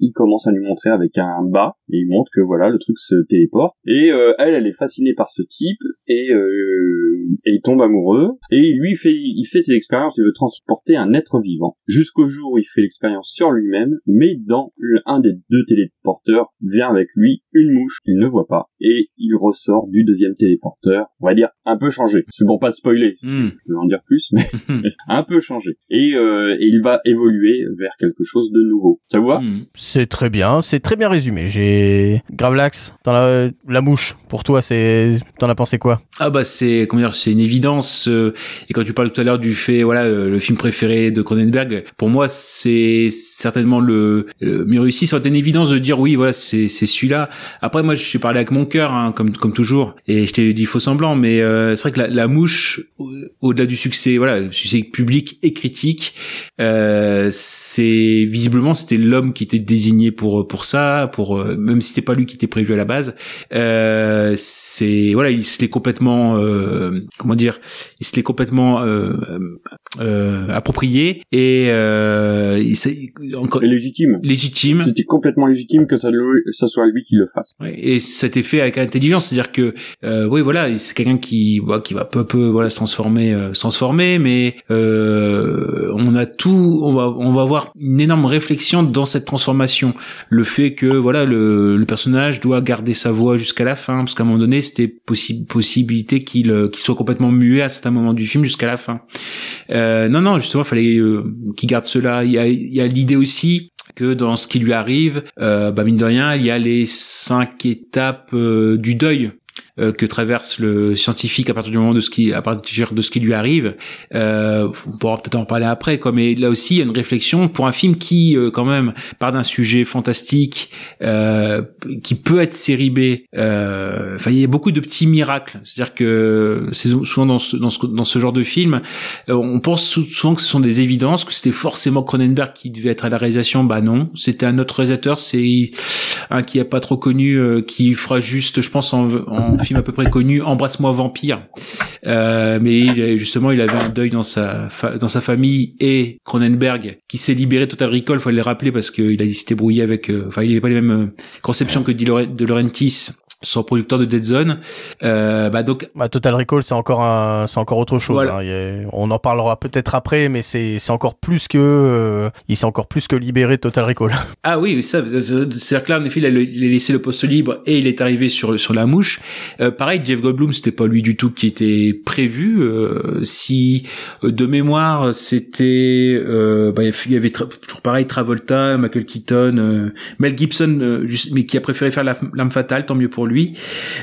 il commence à lui montrer avec un bas et il montre que voilà le truc se téléporte euh, elle elle est fascinée par ce type et, euh, et il tombe amoureux et lui il fait il fait ses expériences il veut transporter un être vivant. Jusqu'au jour où il fait l'expérience sur lui-même mais dans un des deux téléporteurs vient avec lui une mouche qu'il ne voit pas. Et il ressort du deuxième téléporteur on va dire un peu changé. C'est pour pas spoiler Hmm. je vais en dire plus mais un peu changé. Et, euh, et il va évoluer vers quelque chose de nouveau. Ça vous va? Hmm. C'est très bien, c'est très bien résumé. J'ai Gravelax dans la, la Pour toi, c'est t'en as pensé quoi? Ah bah c'est comment dire c'est une évidence euh, et quand tu parles tout à l'heure du fait voilà euh, le film préféré de Cronenberg pour moi c'est certainement le, le mieux réussi c'est une évidence de dire oui voilà c'est c'est celui-là. Après moi je suis parlé avec mon cœur hein, comme comme toujours et je t'ai dit faux semblant mais euh, c'est vrai que la, la mouche au- au-delà du succès voilà succès public et critique euh, c'est visiblement c'était l'homme qui était désigné pour pour ça pour euh, même si c'était pas lui qui était prévu à la base c'est voilà il se l'est complètement euh, comment dire il se l'est complètement euh, euh, approprié et euh, il s'est encore légitime. Légitime. C'était complètement légitime que ça, le- ça soit lui qui le fasse. Ouais, et ça a été fait avec intelligence, c'est-à-dire que euh, oui voilà, c'est quelqu'un qui voilà, qui va peu à peu voilà se transformer euh, transformer mais euh, on a tout on va on va avoir une énorme réflexion dans cette transformation, le fait que voilà le, le personnage doit garder sa voix jusqu'à la fin parce qu'à un moment donné, c'était possible possibilité qu'il euh, qu'il soit complètement muet à certains moments du film jusqu'à la fin. Euh, non non, justement, il fallait euh, qu'il garde cela. Il y a y a l'idée aussi que dans ce qui lui arrive, euh, bah mine de rien, il y a les cinq étapes euh, du deuil. Euh, que traverse le scientifique à partir du moment de ce qui à partir de ce qui lui arrive. Euh, on pourra peut-être en parler après, quoi. Mais là aussi, il y a une réflexion pour un film qui, euh, quand même, part d'un sujet fantastique, euh, qui peut être série B. Enfin, il y a beaucoup de petits miracles. C'est-à-dire que c'est souvent dans ce, dans ce dans ce genre de film, on pense sou- souvent que ce sont des évidences, que c'était forcément Cronenberg qui devait être à la réalisation. Bah non, c'était un autre réalisateur. C'est un qui est pas trop connu, qui fera juste, je pense, en, en film à peu près connu, Embrasse-moi vampire. Euh, mais il, justement, il avait un deuil dans sa dans sa famille et Cronenberg qui s'est libéré Total Recall. Faut le rappeler parce qu'il a s'était brouillé avec. euh, Enfin, il n'avait pas les mêmes euh, conceptions que De Laurentiis son producteur de Dead Zone. Euh, bah donc Bah, Total Recall, c'est encore un, c'est encore autre chose. Voilà. hein. Il y a- On en parlera peut-être après, mais c'est, c'est encore plus que, euh, il s'est encore plus que libéré de Total Recall. Ah oui, ça, c'est-à-dire que là, en effet, il a, il a laissé le poste libre et il est arrivé sur sur la mouche. Euh, pareil, Jeff Goldblum, c'était pas lui du tout qui était prévu. Euh, si euh, de mémoire, c'était, euh, bah, il y avait toujours pareil, Travolta, Michael Keaton, Mel Gibson, euh, juste- mais qui a préféré faire l'âme fatale, tant mieux pour lui.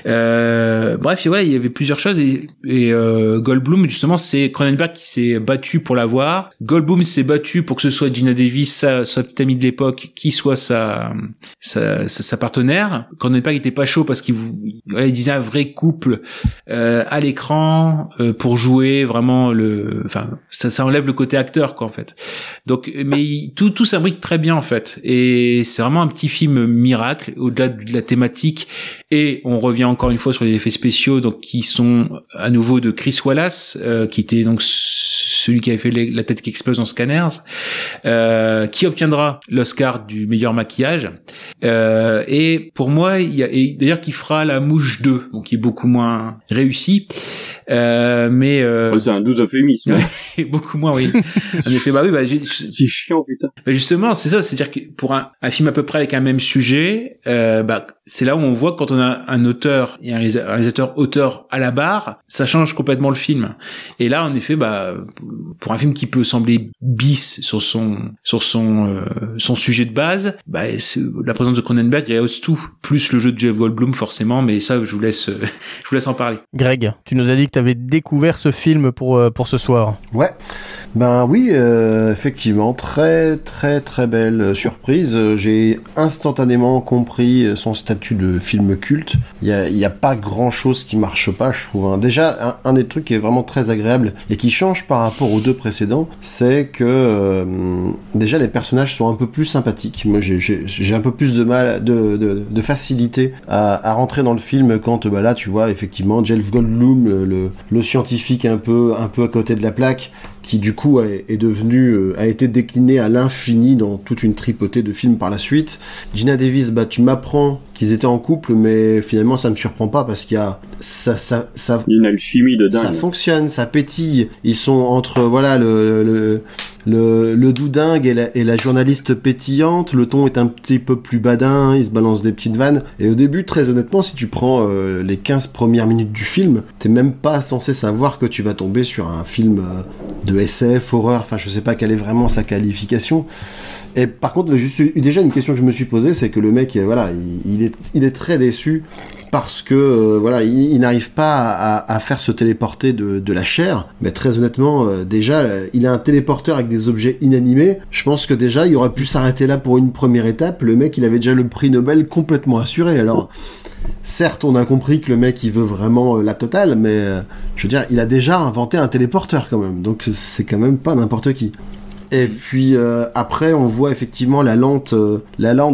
Euh, bref, ouais, il y avait plusieurs choses et, et euh, Goldblum, justement, c'est Cronenberg qui s'est battu pour l'avoir. Goldblum s'est battu pour que ce soit Gina Davis, sa, sa petite amie de l'époque, qui soit sa, sa, sa, partenaire. Cronenberg était pas chaud parce qu'il ouais, il disait un vrai couple euh, à l'écran euh, pour jouer vraiment le, enfin, ça, ça enlève le côté acteur quoi en fait. Donc, mais il- tout tout s'imbrique très bien en fait et c'est vraiment un petit film miracle au-delà de la thématique et on revient encore une fois sur les effets spéciaux donc qui sont à nouveau de Chris Wallace euh, qui était donc celui qui avait fait la tête qui explose dans Scanners euh, qui obtiendra l'Oscar du meilleur maquillage euh, et pour moi il y a et d'ailleurs qui fera la mouche 2 donc qui est beaucoup moins réussi euh, mais euh, Oh, c'est un doux euphémisme. beaucoup moins oui en effet bah oui bah, C'est chiant, putain. bah justement, c'est ça, c'est-à-dire que pour un, un film à peu près avec un même sujet, euh, bah, c'est là où on voit que quand on a un auteur et un réalisa- un réalisateur auteur à la barre, ça change complètement le film. Et là, en effet, bah, pour un film qui peut sembler bis sur son sur son euh, son sujet de base, bah, la présence de Cronenberg rehausse tout, plus le jeu de Jeff Goldblum forcément, mais ça, je vous laisse euh, je vous laisse en parler. Greg, tu nous as dit que tu avais découvert ce film pour, euh, pour ce soir. Ouais. Ben oui, euh, effectivement, très très très belle euh, surprise. J'ai instantanément compris euh, son statut de film culte. Il y a, pas grand chose qui marche pas, je trouve. hein. Déjà, un, des trucs qui est vraiment très agréable et qui change par rapport aux deux précédents, c'est que déjà les personnages sont un peu plus sympathiques. Moi, j'ai- un peu plus de mal, de, facilité à, rentrer dans le film quand bah là, tu vois effectivement Jeff Goldblum, le, le scientifique un peu un peu à côté de la plaque qui du coup est, est devenu euh, a été décliné à l'infini dans toute une tripotée de films par la suite. Gina Davis, bah tu m'apprends qu'ils étaient en couple, mais finalement ça me surprend pas parce qu'il y a ça ça ça une alchimie de ça dingue. fonctionne, ça pétille. Ils sont entre voilà le le, le, doudingue et la, journaliste pétillante. Le ton est un petit peu plus badin. Ils se balancent des petites vannes. Et au début, très honnêtement, si tu prends euh, les 15 premières minutes du film, t'es même pas censé savoir que tu vas tomber sur un film euh, de SF, horreur. Enfin, je sais pas quelle est vraiment sa qualification. Et par contre, déjà une question que je me suis posée, c'est que le mec, euh, voilà, il, est, très déçu parce que euh, voilà, il, n'arrive pas à, faire se téléporter de, la chair. Mais très honnêtement, euh, déjà, il a un téléporteur avec des objets inanimés. Je pense que déjà, il aurait pu s'arrêter là pour une première étape. Le mec, il avait déjà le prix Nobel complètement assuré. Alors. Certes, on a compris que le mec il veut vraiment la totale, mais je veux dire, il a déjà inventé un téléporteur quand même, donc c'est quand même pas n'importe qui. Et puis euh, après, on voit effectivement la lente, euh,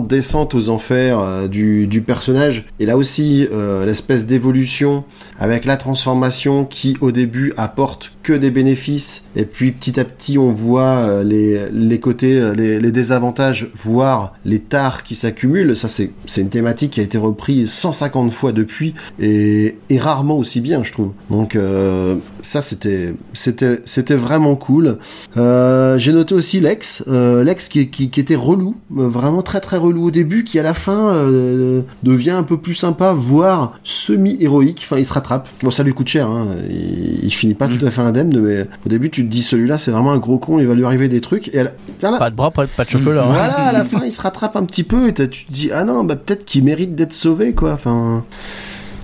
descente aux enfers euh, du, personnage. Et là aussi, l'espèce d'évolution avec la transformation qui, au début, apporte que des bénéfices. Et puis petit à petit, on voit euh, les, les côtés, euh, les, les désavantages, voire les tares qui s'accumulent. Ça, c'est une thématique qui a été reprise 150 fois depuis et, et rarement aussi bien, je trouve. Donc euh, ça, c'était c'était vraiment cool. Euh, J'ai noté aussi Lex, euh, Lex qui, qui, qui était relou, vraiment très très relou au début, qui à la fin devient un peu plus sympa, voire semi-héroïque. Enfin, il se rattrape. Bon, ça lui coûte cher, hein. il, il finit pas tout à fait indemne, mais au début, tu te dis celui-là, c'est vraiment un gros con, il va lui arriver des trucs. Et la- Pas de bras, pas de, pas de chocolat. hein. voilà, à la fin, il se rattrape un petit peu et tu te dis, ah non, bah peut-être qu'il mérite d'être sauvé, quoi. Enfin.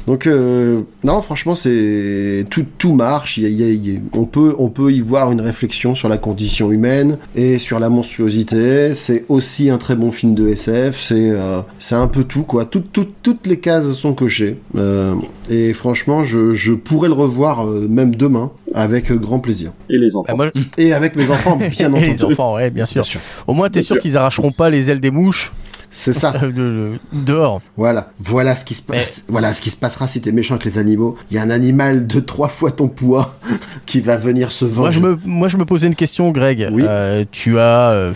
Donc euh, non, franchement, c'est tout, tout marche. Il y a- il y a- il y a- on peut, on peut y voir une réflexion sur la condition humaine et sur la monstruosité. C'est aussi un très bon film de SF. C'est, euh, c'est un peu tout quoi. Tout- tout- toutes les cases sont cochées. Euh, et franchement, je, je pourrais le revoir euh, même demain avec grand plaisir. Et les enfants. Bah, moi, Et avec mes enfants, bien et entendu. les enfants, ouais, bien sûr. Bien sûr. Au moins, t'es sûr sûr. qu'ils arracheront pas les ailes des mouches C'est ça. de- de- dehors. Voilà, voilà ce qui se passe. Voilà ce qui se passera si t'es méchant avec les animaux. Il y a un animal de trois fois ton poids qui va venir se venger. Moi je, me, moi, je me posais une question, Greg. Oui. Euh, tu as. euh,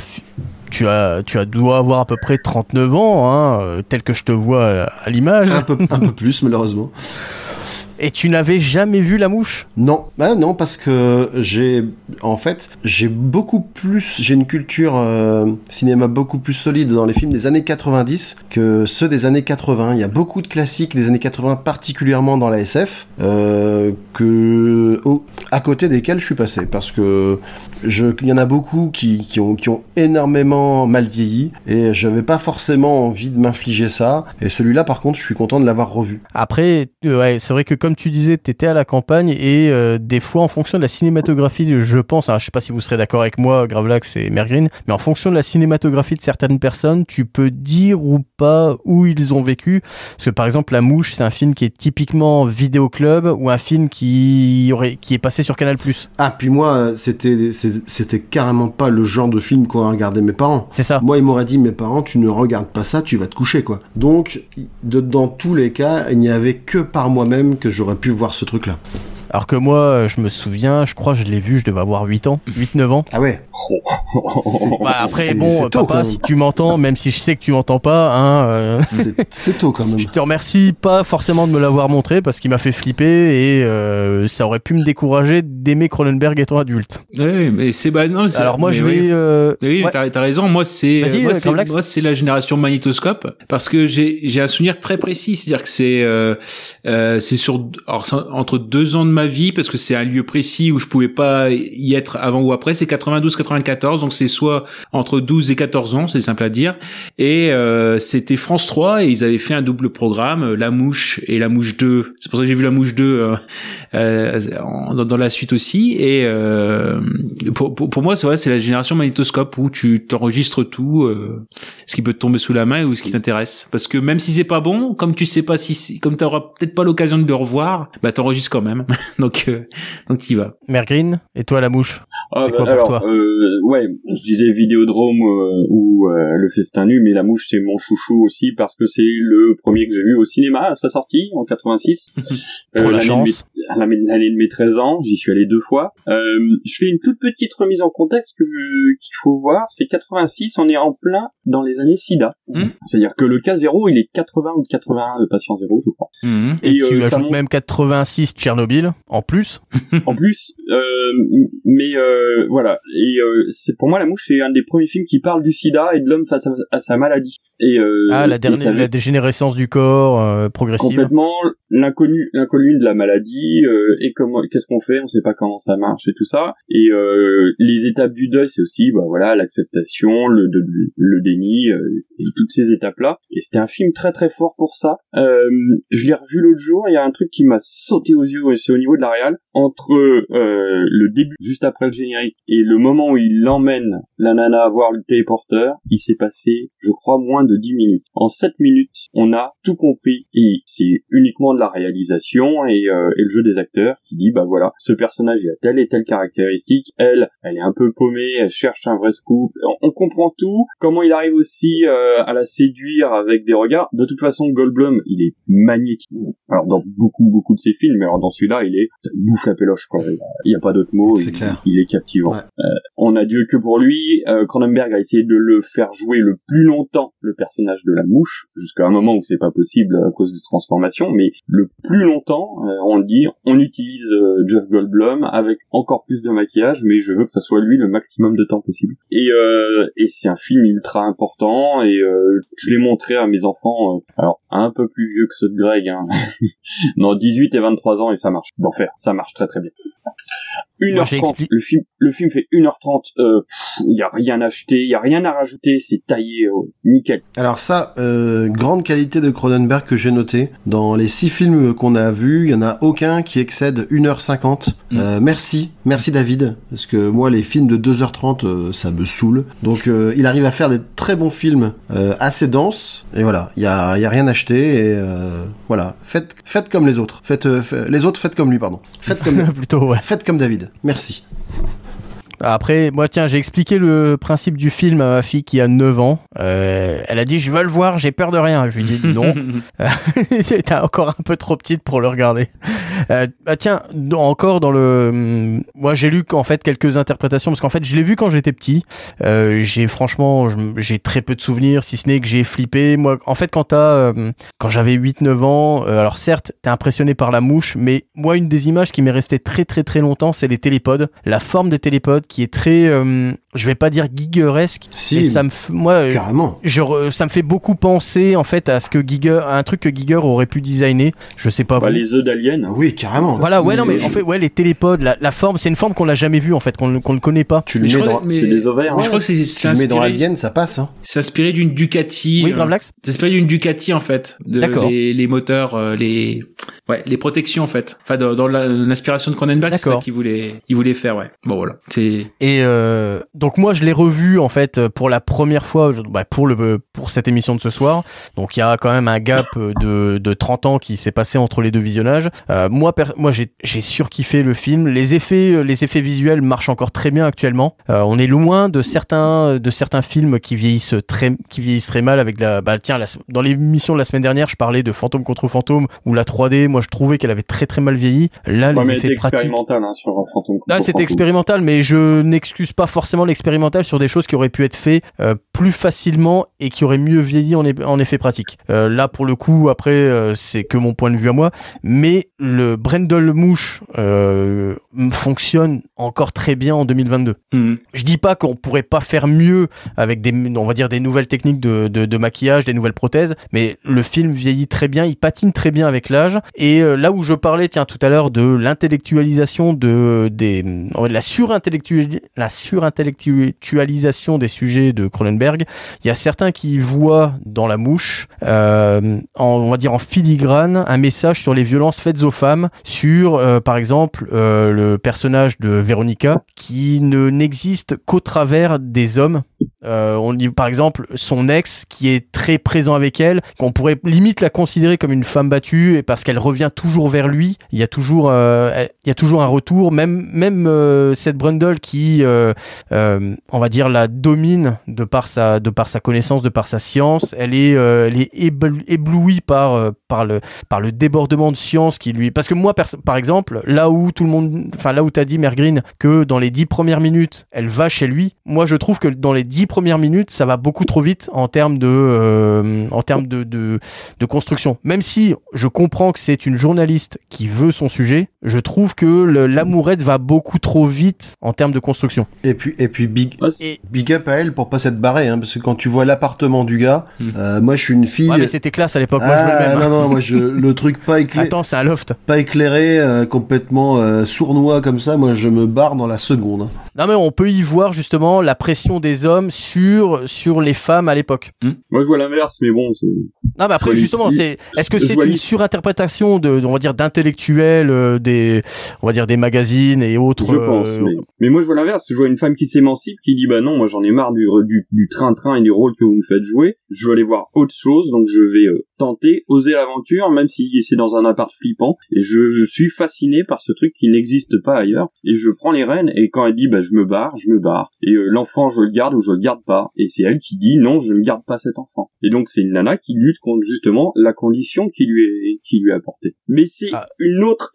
tu as, tu as, dois avoir à peu près 39 ans, hein, euh, tel que je te vois à l'image, un peu, un peu plus malheureusement. Et tu n'avais jamais vu la mouche? Non, bah non parce que j'ai, en fait, j'ai beaucoup plus, j'ai une culture euh, cinéma beaucoup plus solide dans les films des années 90 que ceux des années 80. Il y a beaucoup de classiques des années 80, particulièrement dans la SF, euh, que à côté desquels je suis passé parce que je, il y en a beaucoup qui, qui ont, qui ont énormément mal vieilli et j'avais pas forcément envie de m'infliger ça. Et celui-là, par contre, je suis content de l'avoir revu. Après, euh, ouais, c'est vrai que comme tu disais, tu étais à la campagne et euh, des fois, en fonction de la cinématographie, je pense, hein, je sais pas si vous serez d'accord avec moi, Gravelax et Mergreen, mais en fonction de la cinématographie de certaines personnes, tu peux dire ou pas où ils ont vécu. Parce que par exemple, La Mouche, c'est un film qui est typiquement vidéoclub ou un film qui, aurait, qui est passé sur Canal+. Ah, puis moi, euh, c'était, c'était carrément pas le genre de film qu'auraient regardé mes parents. C'est ça. Moi, ils m'auraient dit, mes parents, tu ne regardes pas ça, tu vas te coucher, quoi. Donc, de- dans tous les cas, il n'y avait que par moi-même que j'aurais pu voir ce truc-là. Alors que moi, euh, je me souviens, je crois, je l'ai vu, je devais avoir 8 ans, 8-9 ans. Ah ouais. C'est- Bah après, bon, c'est tôt, papa, si tu m'entends, même si je sais que tu m'entends pas, hein, euh, C'est tôt, quand même. je te remercie pas forcément de me l'avoir montré parce qu'il m'a fait flipper et euh, ça aurait pu me décourager d'aimer Cronenberg étant adulte. Ouais, mais c'est bah non. c'est- Alors moi, mais je oui. vais... euh, Mais Oui, ouais. t'as, raison. Moi, c'est Vas-y, moi, euh, c'est Gravelax. moi, c'est la génération magnétoscope parce que j'ai j'ai un souvenir très précis, c'est-à-dire que c'est euh, euh, c'est sur alors, entre deux ans de ma vie parce que c'est un lieu précis où je pouvais pas y être avant ou après. C'est 92-94, donc c'est soit entre 12 et 14 ans, c'est simple à dire. Et euh, c'était France 3 et ils avaient fait un double programme, La Mouche et La Mouche 2. C'est pour ça que j'ai vu La Mouche 2 euh, euh, dans, dans la suite aussi. Et euh, pour, pour, pour moi, c'est vrai, c'est la génération magnétoscope où tu t'enregistres tout, euh, ce qui peut te tomber sous la main ou ce qui t'intéresse. Parce que même si c'est pas bon, comme tu sais pas si, comme t'auras peut-être pas l'occasion de le revoir, bah t'enregistres quand même. donc euh, donc t'y vas. Mergreen, et toi la mouche Ah, bah, quoi pour alors, toi? euh, ouais, je disais Vidéodrome euh, ou euh, le Festin nu, mais La Mouche c'est mon chouchou aussi parce que c'est le premier que j'ai vu au cinéma à sa sortie en 86. Trop la l'année de chance. Mes- l'année de mes 13 ans, j'y suis allé deux fois. Euh, je fais une toute petite remise en contexte que qu'il faut voir, c'est 86, on est en plein dans les années SIDA. Hmm. C'est-à-dire que le cas zéro, il est 80 ou 81, le patient zéro, je crois. Et, Et, tu euh, ajoutes monte- même 86 Tchernobyl en plus. en plus, euh, mais voilà. Et c'est pour moi la mouche, c'est un des premiers films qui parle du SIDA et de l'homme face à, à sa maladie. Et ah, la dernière, ça la dégénérescence du corps progressive. complètement l'inconnu, l'inconnu de la maladie euh, et comment, qu'est-ce qu'on fait, on sait pas comment ça marche et tout ça. Et euh, les étapes du deuil, c'est aussi, bah voilà, l'acceptation, le, de- le déni euh, et toutes ces étapes-là. Et c'était un film très très fort pour ça. Euh, je l'ai revu l'autre jour, il y a un truc qui m'a sauté aux yeux, c'est au niveau de la réal. Entre euh, le début, juste après le générique, et le moment où il emmène la nana voir le téléporteur, il s'est passé, je crois, moins de 10 minutes. En 7 minutes, on a tout compris, et c'est uniquement de la réalisation et, euh, et le jeu des acteurs qui dit, bah voilà, ce personnage il a telle et telle caractéristique, elle, elle est un peu paumée, elle cherche un vrai scoop, on, on comprend tout, comment il arrive aussi euh, à la séduire avec des regards? De toute façon, Goldblum, il est magnétique. Alors dans beaucoup, beaucoup de ses films, mais alors dans celui-là, il est, il bouffe la péloche, quoi. Il y a- pas d'autre mot. C'est il, clair. il est captivant. Ouais. Euh, on a Dieu que pour lui. Euh, Cronenberg a essayé de le faire jouer le plus longtemps le personnage de la mouche, jusqu'à un moment où c'est pas possible à cause des transformations, mais le plus longtemps, on le dit, on utilise euh, Jeff Goldblum avec encore plus de maquillage, mais je veux que ça soit lui le maximum de temps possible. Et, euh, c'est un film ultra important, et euh, je l'ai montré à mes enfants, euh, alors un peu plus vieux que ceux de Greg, hein. non, 18 et 23 ans, et ça marche. D'enfer, ça marche très très bien. Moi, 1h30. j'explique- Le film, le film fait 1h30. Il y a rien à acheter, il y a rien à rajouter. C'est taillé euh, nickel. Alors ça, euh, grande qualité de Cronenberg que j'ai noté. Dans les six films qu'on a vus, il y en a aucun qui excède 1h50. Euh, merci, merci David, parce que moi les films de 2h30, euh, ça me saoule. Donc euh, il arrive à faire des très bons films euh, assez denses. Et voilà, il y a, y a rien à acheter. Et euh, voilà, faites, faites comme les autres. Faites, euh, fa- les autres, faites comme lui, pardon. Faites comme, Plutôt, ouais. faites comme David. Merci. Après, moi, tiens, j'ai expliqué le principe du film à ma fille qui a 9 ans. Euh, elle a dit, je veux le voir, j'ai peur de rien. Je lui ai dit, non. T'es encore un peu trop petite pour le regarder. Euh, bah tiens, encore dans le... hum, Moi, j'ai lu en fait quelques interprétations, parce qu'en fait, je l'ai vu quand j'étais petit. Euh, j'ai franchement, j'ai très peu de souvenirs, si ce n'est que j'ai flippé. Moi, en fait, quand euh, quand j'avais 8-9 ans, euh, alors certes, t'es impressionné par la mouche, mais moi, une des images qui m'est restée très très très longtemps, c'est les télépodes. La forme des télépodes qui est très... euh, je vais pas dire gigeresque, Si, mais ça me... f- Moi, euh, carrément. je re- ça me fait beaucoup penser en fait à ce que Giger, à un truc que Giger aurait pu designer. Je sais pas Bah, les œufs d'Alien. Oui, carrément. Voilà, ouais, non, mais Je- en fait, ouais, les télépodes, la, la forme, c'est une forme qu'on n'a jamais vue en fait, qu'on qu'on ne connaît pas. Tu Mais le je mets dans, mais- C'est des ovaires. mais hein. je crois que c'est tu mets dans inspiré, Alien, ça passe. Hein. c'est inspiré d'une Ducati. Oui, euh, Gravelax C'est inspiré d'une Ducati en fait. De- D'accord. Les, les moteurs, euh, les ouais, les protections en fait. Enfin dans, dans la- l'inspiration de Cronenberg, c'est ça D'accord. qu'il voulait, il voulait faire ouais. Bon voilà. C'est Et euh, donc moi je l'ai revu en fait pour la première fois bah, pour le pour cette émission de ce soir. Donc il y a quand même un gap de, de 30 ans qui s'est passé entre les deux visionnages. Euh, moi moi j'ai j'ai surkiffé le film. Les effets les effets visuels marchent encore très bien actuellement. Euh, on est loin de certains de certains films qui vieillissent très qui vieillissent très mal avec la bah tiens la- dans l'émission de la semaine dernière je parlais de Fantôme contre Fantôme ou la 3D. Moi je trouvais qu'elle avait très très mal vieilli. Là Ouais, les effets pratiques expérimental hein, sur Phantom. Là, contre c'était Phantom. expérimental, mais je n'excuse pas forcément l'expérimental sur des choses qui auraient pu être faites euh, plus facilement et qui auraient mieux vieilli en, en effet pratique. Euh, là, pour le coup, après, euh, c'est que mon point de vue à moi, mais le Brendel Mouche fonctionne encore très bien en 2022. Mhm. Je dis pas qu'on pourrait pas faire mieux avec des, on va dire, des nouvelles techniques de, de, de maquillage, des nouvelles prothèses, mais le film vieillit très bien, il patine très bien avec l'âge. Et là où je parlais, tiens, tout à l'heure de l'intellectualisation de, des, dire la surintellectuali- la surintellectualisation des sujets de Cronenberg, il y a certains qui voient dans la mouche, euh, on va dire en filigrane, un message sur les violences faites aux femmes, sur, euh, par exemple, euh, le personnage de Véronica, qui ne n'existe qu'au travers des hommes. Euh, on dit par exemple son ex qui est très présent avec elle, qu'on pourrait limite la considérer comme une femme battue et parce qu'elle revient toujours vers lui. Il y a toujours, euh, il y a toujours un retour. Même même euh, cette Brundle qui, euh, euh, on va dire, la domine de par sa de par sa connaissance, de par sa science. Elle est euh, elle est ébl- éblouie par euh, par le par le débordement de science qui lui. Parce que moi par exemple, là où tout le monde, enfin là où t'as dit Mergreen que dans les dix premières minutes, elle va chez lui. Moi, je trouve que dans les dix premières minutes, ça va beaucoup trop vite en termes de, euh, en termes de, de, de construction. Même si je comprends que c'est une journaliste qui veut son sujet, je trouve que l'amourette va beaucoup trop vite en termes de construction. Et puis, et puis big, Et big up à elle pour pas s'être barrée, hein, parce que quand tu vois l'appartement du gars, Hmm. euh, moi je suis une fille. ouais, mais c'était classe à l'époque. Ah, non, non, moi je, le truc pas, éclairé Attends, c'est un loft. pas éclairé, euh, complètement euh, sournois comme ça, moi je me barre dans la seconde. Non, mais on peut y voir justement la pression des hommes sur, sur les femmes à l'époque. Moi, je vois l'inverse, mais bon, c'est. Non, mais après, justement, c'est, est-ce que c'est une surinterprétation de, on va dire, d'intellectuels, euh, des, on va dire, des magazines et autres. Je pense, euh, mais... mais moi je vois l'inverse. Je vois une femme qui s'émancipe, qui dit bah non, moi j'en ai marre du du du train-train et du rôle que vous me faites jouer. Je veux aller voir autre chose, donc je vais euh, tenter, oser l'aventure, même si c'est dans un appart flippant. Et je, je suis fasciné par ce truc qui n'existe pas ailleurs. Et je prends les rênes. Et quand elle dit bah je me barre, je me barre. Et euh, l'enfant je le garde ou je le garde pas. Et c'est elle qui dit non, je ne garde pas cet enfant. Et donc c'est une nana qui lutte contre justement la condition qui lui est qui lui est apportée. Mais c'est Ah. une autre.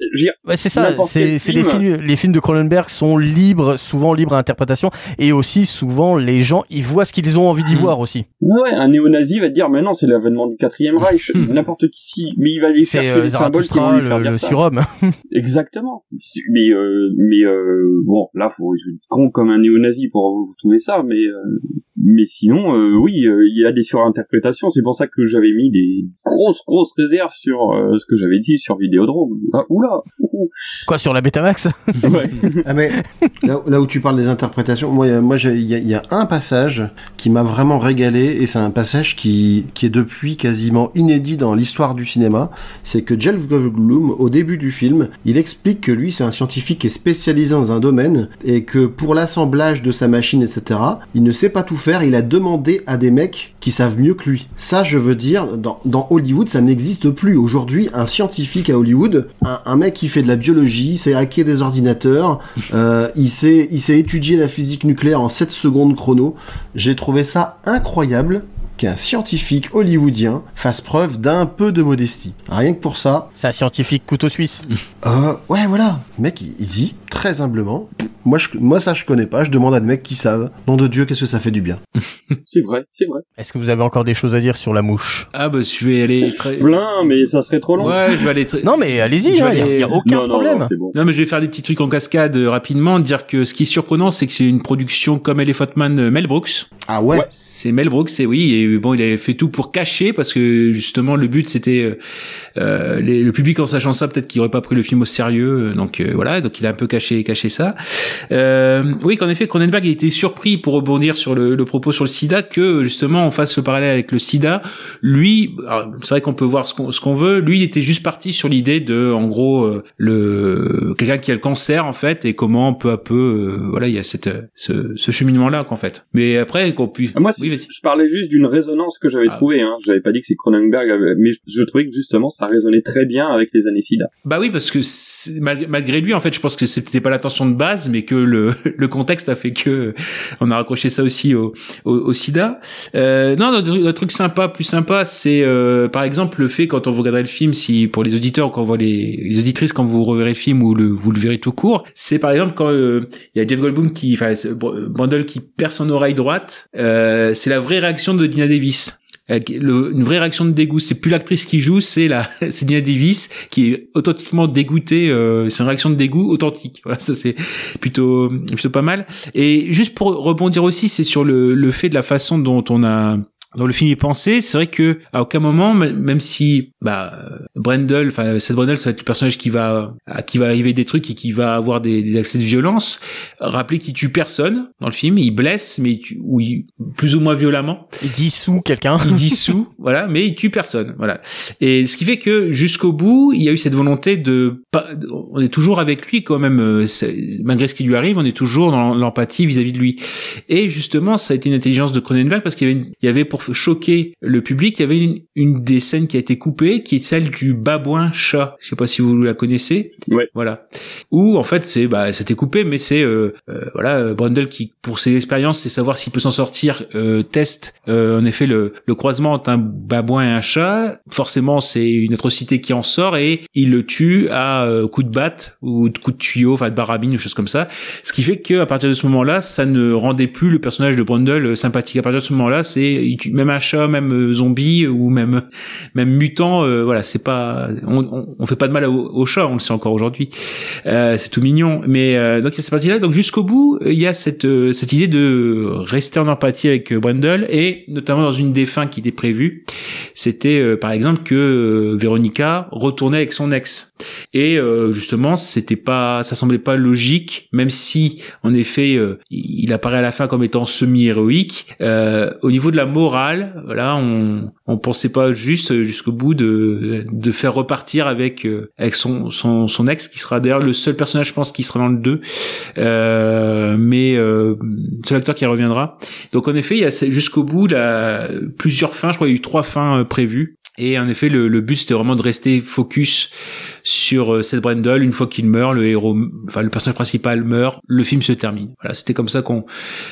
Ouais, c'est ça, c'est c'est les film. films, les films de Cronenberg sont libres, souvent libres à interprétation, et aussi souvent les gens, ils voient ce qu'ils ont envie d'y Hmm. voir aussi. Ouais, ouais, un néo-nazi va te dire, mais non, c'est l'avènement du quatrième Reich. Hmm. N'importe qui, si, mais il va aller chercher euh, les symboles qui vont lui faire le, dire le ça. surhomme. Exactement. Mais, euh, mais euh, bon, là, faut être con comme un néo-nazi pour vous trouver ça, mais mais sinon, euh, oui, euh, il y a des surinterprétations. C'est pour ça que j'avais mis des grosses, grosses réserves sur euh, ce que j'avais dit sur Vidéodrome. Ah, oula ouhou. Quoi, sur la Betamax Ouais. Ah mais là, là où tu parles des interprétations, moi, euh, moi, il y, a- il y a un passage qui m'a vraiment régalé et c'est un passage qui, qui est depuis quasiment inédit dans l'histoire du cinéma. C'est que Jeff Goldblum, au début du film, il explique que lui, c'est un scientifique qui est spécialisé dans un domaine et que pour l'assemblage de sa machine, etc., il ne sait pas tout faire. Il a demandé à des mecs qui savent mieux que lui. Ça, je veux dire, dans, dans Hollywood, ça n'existe plus. Aujourd'hui, un scientifique à Hollywood, un, un mec qui fait de la biologie, il sait hacker des ordinateurs, euh, il sait, il sait étudier la physique nucléaire en 7 secondes chrono. J'ai trouvé ça incroyable qu'un scientifique hollywoodien fasse preuve d'un peu de modestie. Rien que pour ça, C'est un scientifique couteau suisse. euh, ouais, voilà. Le mec, il, dit très humblement, moi, je, moi ça je connais pas, je demande à des mecs qui savent. Nom de Dieu, qu'est-ce que ça fait du bien? C'est vrai, c'est vrai. Est-ce que vous avez encore des choses à dire sur la mouche? Ah bah je vais aller très. Plein, mais ça serait trop long. Ouais, je vais aller très. Non, mais allez-y, Je vais il aller- n'y a, aucun non, problème. non, c'est bon. Non mais je vais faire des petits trucs en cascade euh, rapidement, dire que ce qui est surprenant c'est que c'est une production comme Elephant Man euh, Mel Brooks. Ah ouais, C'est Mel Brooks, et oui, et bon, il avait fait tout pour cacher parce que justement le but c'était euh, euh, les- le public en sachant ça peut-être qu'il aurait pas pris le film au sérieux, euh, donc euh, voilà, donc il a un peu caché caché ça. Euh, oui, qu'en effet Cronenberg a été surpris pour rebondir sur le, le propos sur le SIDA que justement on fasse le parallèle avec le SIDA. Lui, c'est vrai qu'on peut voir ce qu'on ce qu'on veut. Lui, il était juste parti sur l'idée de, en gros, le quelqu'un qui a le cancer en fait et comment peu à peu, voilà, il y a cette ce, ce cheminement là qu'en fait. Mais après qu'on puisse. Moi, oui, vas-y. je parlais juste d'une résonance que j'avais Ah. trouvée. Hein. J'avais pas dit que c'est Cronenberg, avait- mais je, je trouvais que justement ça résonnait très bien avec les années SIDA. Bah oui, parce que malgré, lui, en fait, je pense que c'était pas l'intention de base, mais que le, le contexte a fait que on a raccroché ça aussi au, au, au SIDA. Euh, non, notre truc sympa, plus sympa, c'est euh, par exemple le fait quand on vous regarderez le film, si pour les auditeurs, quand on voit les, les auditrices, quand vous reverrez le film ou le, vous le verrez tout court, c'est par exemple quand euh, il y a Jeff Goldblum qui, enfin, qui perd son oreille droite, c'est la vraie réaction de Dina Davis. Euh, une vraie réaction de dégoût. C'est plus l'actrice qui joue, c'est la, c'est Dina Davis qui est authentiquement dégoûtée. Euh, c'est une réaction de dégoût authentique. Voilà, ça c'est plutôt, plutôt pas mal. Et juste pour rebondir aussi, c'est sur le, le fait de la façon dont on a dont le film est pensé, c'est vrai que à aucun moment, même si bah Brendel, enfin Seth Brendel, ça va être le personnage qui va à qui va arriver des trucs et qui va avoir des, des accès de violence. Rappelez qu'il tue personne dans le film, il blesse, mais il tue, ou il- plus ou moins violemment Il dissout quelqu'un. il dissout, voilà, mais il tue personne, voilà. Et ce qui fait que jusqu'au bout, il y a eu cette volonté de pas, on est toujours avec lui quand même, euh, malgré ce qui lui arrive, on est toujours dans l'empathie vis-à-vis de lui. Et justement, ça a été une intelligence de Cronenberg parce qu'il y avait, une- il y avait pour choquer le public, il y avait une, une des scènes qui a été coupée, qui est celle du babouin chat. Je sais pas si vous la connaissez. Ouais. Voilà. Où en fait c'est, bah, c'était coupé, mais c'est, euh, euh, voilà, Brundle qui, pour ses expériences, c'est savoir s'il peut s'en sortir, euh, teste, euh, en effet, le, le croisement entre un babouin et un chat. Forcément, c'est une atrocité qui en sort et il le tue à euh, coup de batte ou de coup de tuyau, enfin de barabine, ou chose comme ça. Ce qui fait que à partir de ce moment-là, ça ne rendait plus le personnage de Brundle sympathique. À partir de ce moment-là, c'est même un chat, même euh, zombie ou même même mutant. euh, voilà, c'est pas, on, on, on fait pas de mal au, chat, on le sait encore aujourd'hui. Euh, c'est tout mignon. Mais euh, donc il y a cette partie-là. Donc jusqu'au bout, il y a cette euh, cette idée de rester en empathie avec euh, Brundle et notamment dans une des fins qui était prévue, c'était euh, par exemple que euh, Véronica retournait avec son ex. Et euh, justement, c'était pas, ça semblait pas logique, même si en effet il apparaît à la fin comme étant semi-héroïque. Au niveau de la morale, voilà, on on pensait pas juste jusqu'au bout de de faire repartir avec avec son son son ex qui sera d'ailleurs le seul personnage je pense qui sera dans le 2 euh, mais euh, seul acteur qui reviendra donc en effet il y a jusqu'au bout là, plusieurs fins je crois il y a eu trois fins prévues et en effet, le, le but c'était vraiment de rester focus sur euh, Seth Brendel. Une fois qu'il meurt, le héros, enfin le personnage principal meurt, le film se termine. Voilà, c'était comme ça qu'on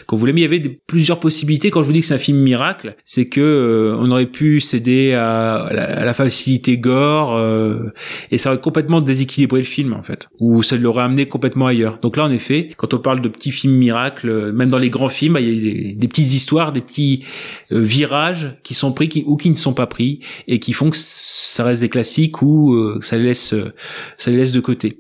qu'on voulait. Mais il y avait plusieurs possibilités. Quand je vous dis que c'est un film miracle, c'est que euh, on aurait pu céder à, à la, à la facilité gore euh, et ça aurait complètement déséquilibré le film en fait, ou ça l'aurait amené complètement ailleurs. Donc là, en effet, quand on parle de petits films miracles, euh, même dans les grands films, bah, il y a des, des petites histoires, des petits euh, virages qui sont pris qui, ou qui ne sont pas pris et qui font que ça reste des classiques ou que ça laisse ça les laisse de côté.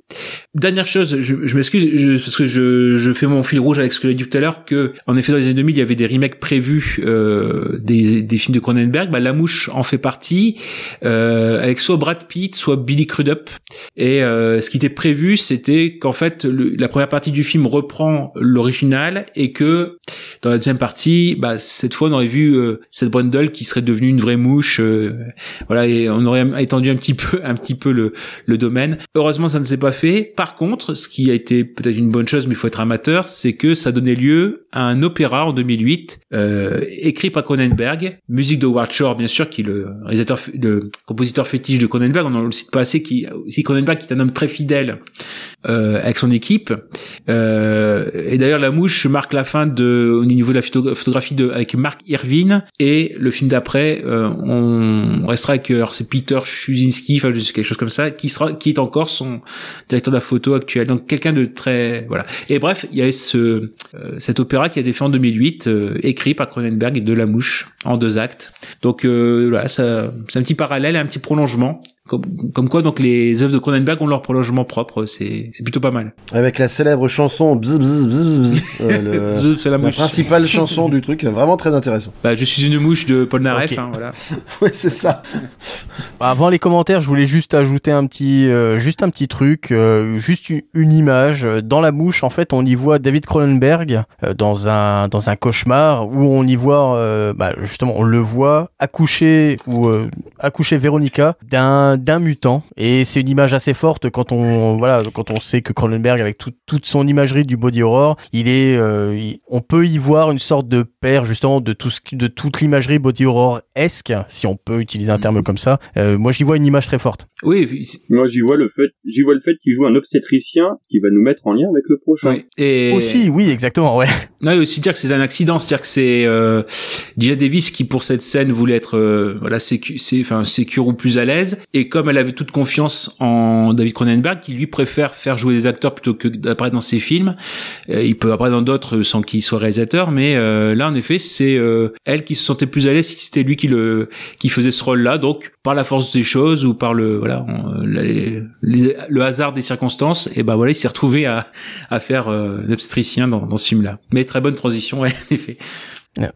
Dernière chose, je, je m'excuse parce que je, je fais mon fil rouge avec ce que j'ai dit tout à l'heure que en effet dans les années 2000 il y avait des remakes prévus euh, des, des films de Cronenberg. Bah, La Mouche en fait partie euh, avec soit Brad Pitt soit Billy Crudup et euh, ce qui était prévu c'était qu'en fait le- la première partie du film reprend l'original et que dans la deuxième partie, bah, cette fois, on aurait vu euh, cette Brundle qui serait devenue une vraie mouche, euh, voilà, et on aurait étendu un petit peu, un petit peu le, le domaine. Heureusement, ça ne s'est pas fait. Par contre, ce qui a été peut-être une bonne chose, mais il faut être amateur, c'est que ça donnait lieu à un opéra en 2008, euh, écrit par Cronenberg, musique de Howard Shore, bien sûr, qui est le réalisateur, le compositeur fétiche de Cronenberg. On ne le cite pas assez, qui aussi Cronenberg, qui est un homme très fidèle euh, avec son équipe. Euh, et d'ailleurs, La Mouche marque la fin de, au niveau de la photo- photographie de, avec Mark Irvine. Et le film d'après, euh, on restera avec, alors c'est Peter Chuzinski, enfin, quelque chose comme ça, qui sera, qui est encore son directeur de la photo actuel. Donc, quelqu'un de très, voilà. Et bref, il y avait ce, euh, cet opéra qui a été fait en 2008, euh, écrit par Cronenberg et de La Mouche, en deux actes. Donc, euh, voilà, c'est un petit parallèle, un petit prolongement. Comme, comme quoi, donc, les œuvres de Cronenberg ont leur prolongement propre. C'est, c'est plutôt pas mal. Avec la célèbre chanson bzz bzz bzz bzz, euh, le- C'est la la principale chanson du truc, vraiment très intéressant. Bah, je suis une mouche de Paul Naref, hein, voilà. Ouais, c'est ça. Bah, Avant les commentaires, je voulais juste ajouter un petit, euh, juste un petit truc, euh, juste une, une image. Dans la mouche, en fait, on y voit David Cronenberg euh, dans un dans un cauchemar où on y voit, euh, bah, justement, on le voit accoucher ou euh, accoucher Véronica d'un d'un mutant. Et c'est une image assez forte quand on voilà quand on sait que Cronenberg avec tout- toute son imagerie du body horror, il est, euh, il- on peut y voir une sorte de père justement de tout ce de toute l'imagerie body horror esque, si on peut utiliser un terme comme ça. Euh, moi, j'y vois une image très forte. Oui, Moi, j'y vois le fait, j'y vois le fait qu'il joue un obstétricien qui va nous mettre en lien avec le prochain. oui. Et Aussi, oui, exactement, ouais. Ouais, aussi dire que c'est un accident, c'est-à-dire que c'est euh, Davis qui pour cette scène voulait être euh, voilà sécu, c'est enfin sécure ou plus à l'aise et comme elle avait toute confiance en David Cronenberg qui lui préfère faire jouer des acteurs plutôt que d'apparaître dans ses films, euh, il peut apparaître dans d'autres sans qu'il soit réalisateur mais euh, là en effet c'est euh, elle qui se sentait plus à l'aise si c'était lui qui le qui faisait ce rôle-là donc par la force des choses ou par le voilà le hasard des circonstances et ben voilà il s'est retrouvé à à faire euh, obstétricien dans, ce film-là. Mais très bonne transition, en effet.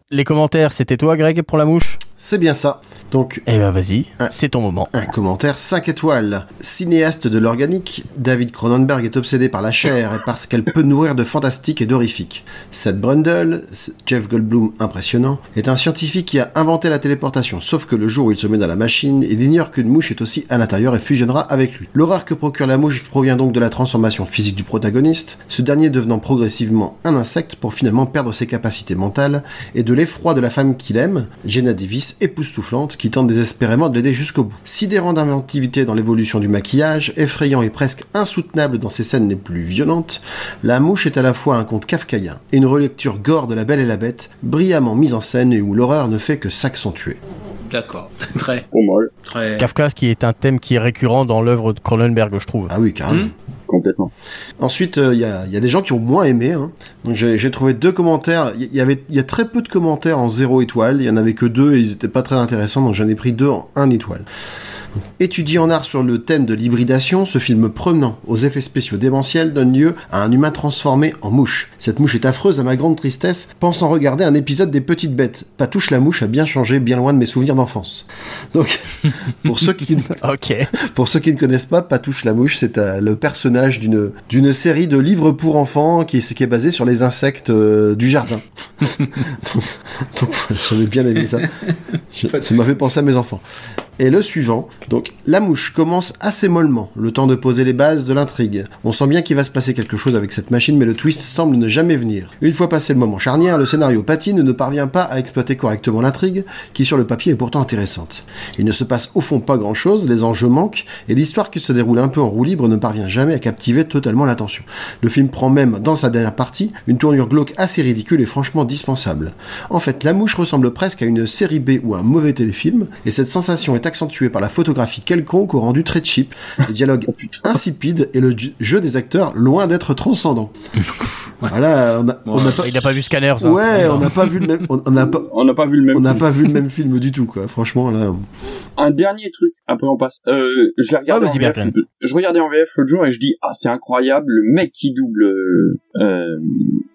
Les commentaires, c'était toi, Greg, pour la mouche? C'est bien ça. Donc, Eh ben, vas-y, c'est ton moment. un commentaire 5 étoiles. Cinéaste de l'organique, David Cronenberg est obsédé par la chair et par ce qu'elle peut nourrir de fantastique et d'horrifique. Seth Brundle, Jeff Goldblum impressionnant, est un scientifique qui a inventé la téléportation, sauf que le jour où il se met dans la machine, il ignore qu'une mouche est aussi à l'intérieur et fusionnera avec lui. L'horreur que procure la mouche provient donc de la transformation physique du protagoniste, ce dernier devenant progressivement un insecte pour finalement perdre ses capacités mentales, et de l'effroi de la femme qu'il aime, Jenna Davis, époustouflante, qui tente désespérément de l'aider jusqu'au bout. Sidérant d'inventivité dans l'évolution du maquillage, effrayant et presque insoutenable dans ses scènes les plus violentes, La Mouche est à la fois un conte kafkaïen et une relecture gore de La Belle et la Bête, brillamment mise en scène et où l'horreur ne fait que s'accentuer. D'accord. très, très. Kafka, qui est un thème qui est récurrent dans l'œuvre de Cronenberg, je trouve. Ah oui, carrément. Hmm. Ensuite, il y, a, des gens qui ont moins aimé. hein. J'ai trouvé deux commentaires. Il y, a très peu de commentaires en zéro étoile. Il y en avait que deux et ils étaient pas très intéressants. Donc j'en ai pris deux en un étoile. Étudié en art sur le thème de l'hybridation, ce film prenant aux effets spéciaux démentiels donne lieu à un humain transformé en mouche. Cette mouche est affreuse à ma grande tristesse, pensant regarder un épisode des Petites Bêtes. Patouche la mouche a bien changé, bien loin de mes souvenirs d'enfance. Donc, pour ceux qui, Ok. pour ceux qui ne connaissent pas, Patouche la mouche, c'est euh, le personnage d'une d'une série de livres pour enfants qui, est- qui est basé sur les insectes euh, du jardin. donc, donc, j'avais bien aimé ça. Je- ça m'a fait penser à mes enfants. Et le suivant, donc la mouche commence assez mollement, le temps de poser les bases de l'intrigue. On sent bien qu'il va se passer quelque chose avec cette machine, mais le twist semble ne jamais venir. Une fois passé le moment charnière, le scénario patine et ne parvient pas à exploiter correctement l'intrigue, qui sur le papier est pourtant intéressante. Il ne se passe au fond pas grand chose, les enjeux manquent, et l'histoire qui se déroule un peu en roue libre ne parvient jamais à captiver totalement l'attention. Le film prend même, dans sa dernière partie, une tournure glauque assez ridicule et franchement dispensable. En fait, La Mouche ressemble presque à une série B ou un mauvais téléfilm, et cette sensation est accentué par la photographie quelconque au rendu très cheap, les dialogues Oh insipides et le jeu des acteurs loin d'être transcendant. Voilà, on a, on a pas, Il a pas vu Scanners. hein, ouais, on n'a pas vu le même, on n'a pas, On n'a pas vu le même. on n'a film. pas vu le même film du tout, quoi. Franchement, là. Un dernier truc, après on passe. Euh, je l'ai regardé Ah, en VF. Je regardais en VF l'autre jour et je dis ah c'est incroyable le mec qui double euh,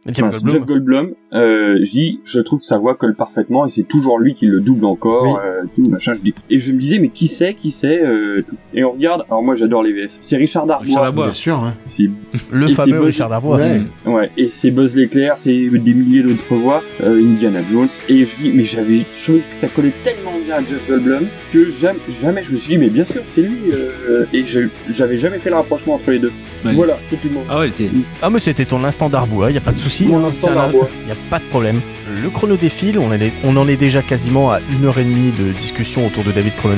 Jeff Goldblum. Jeff Goldblum. Euh, je dis je trouve que sa voix colle parfaitement et c'est toujours lui qui le double encore. Oui. euh, tout machin. Je dis et je me disais mais qui c'est qui c'est euh, et on regarde. Alors moi j'adore les VF. C'est Richard Darbois. Richard Darbois. Bien sûr, hein. C'est Le Et c'est fameux Buzz- Richard Darbois. Ouais. Ouais, et c'est Buzz l'éclair, c'est des milliers d'autres voix, euh, Indiana Jones, et je dis, mais j'avais trouvé que ça collait tellement bien à Jeff Goldblum que jamais, jamais je me suis dit, mais bien sûr, c'est lui, euh, et je- j'avais jamais fait le rapprochement entre les deux. Ouais. Voilà, c'est tout le monde. Ah ouais, il était. Ah mais c'était ton instant Darbois, y a pas de souci. Mon hein, instant ça, Darbois. Y a pas de problème. Le chrono défile, on, est- on en est déjà quasiment à une heure et demie de discussion autour de David Cronenberg.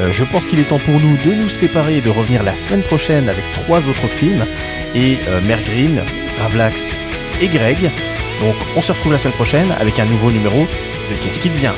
Euh, je pense qu'il est temps pour nous de nous séparer et de revenir la semaine prochaine avec trois autres films. Et euh, Gravelax et Greg. Donc on se retrouve la semaine prochaine avec un nouveau numéro de Qu'est-ce qui devient?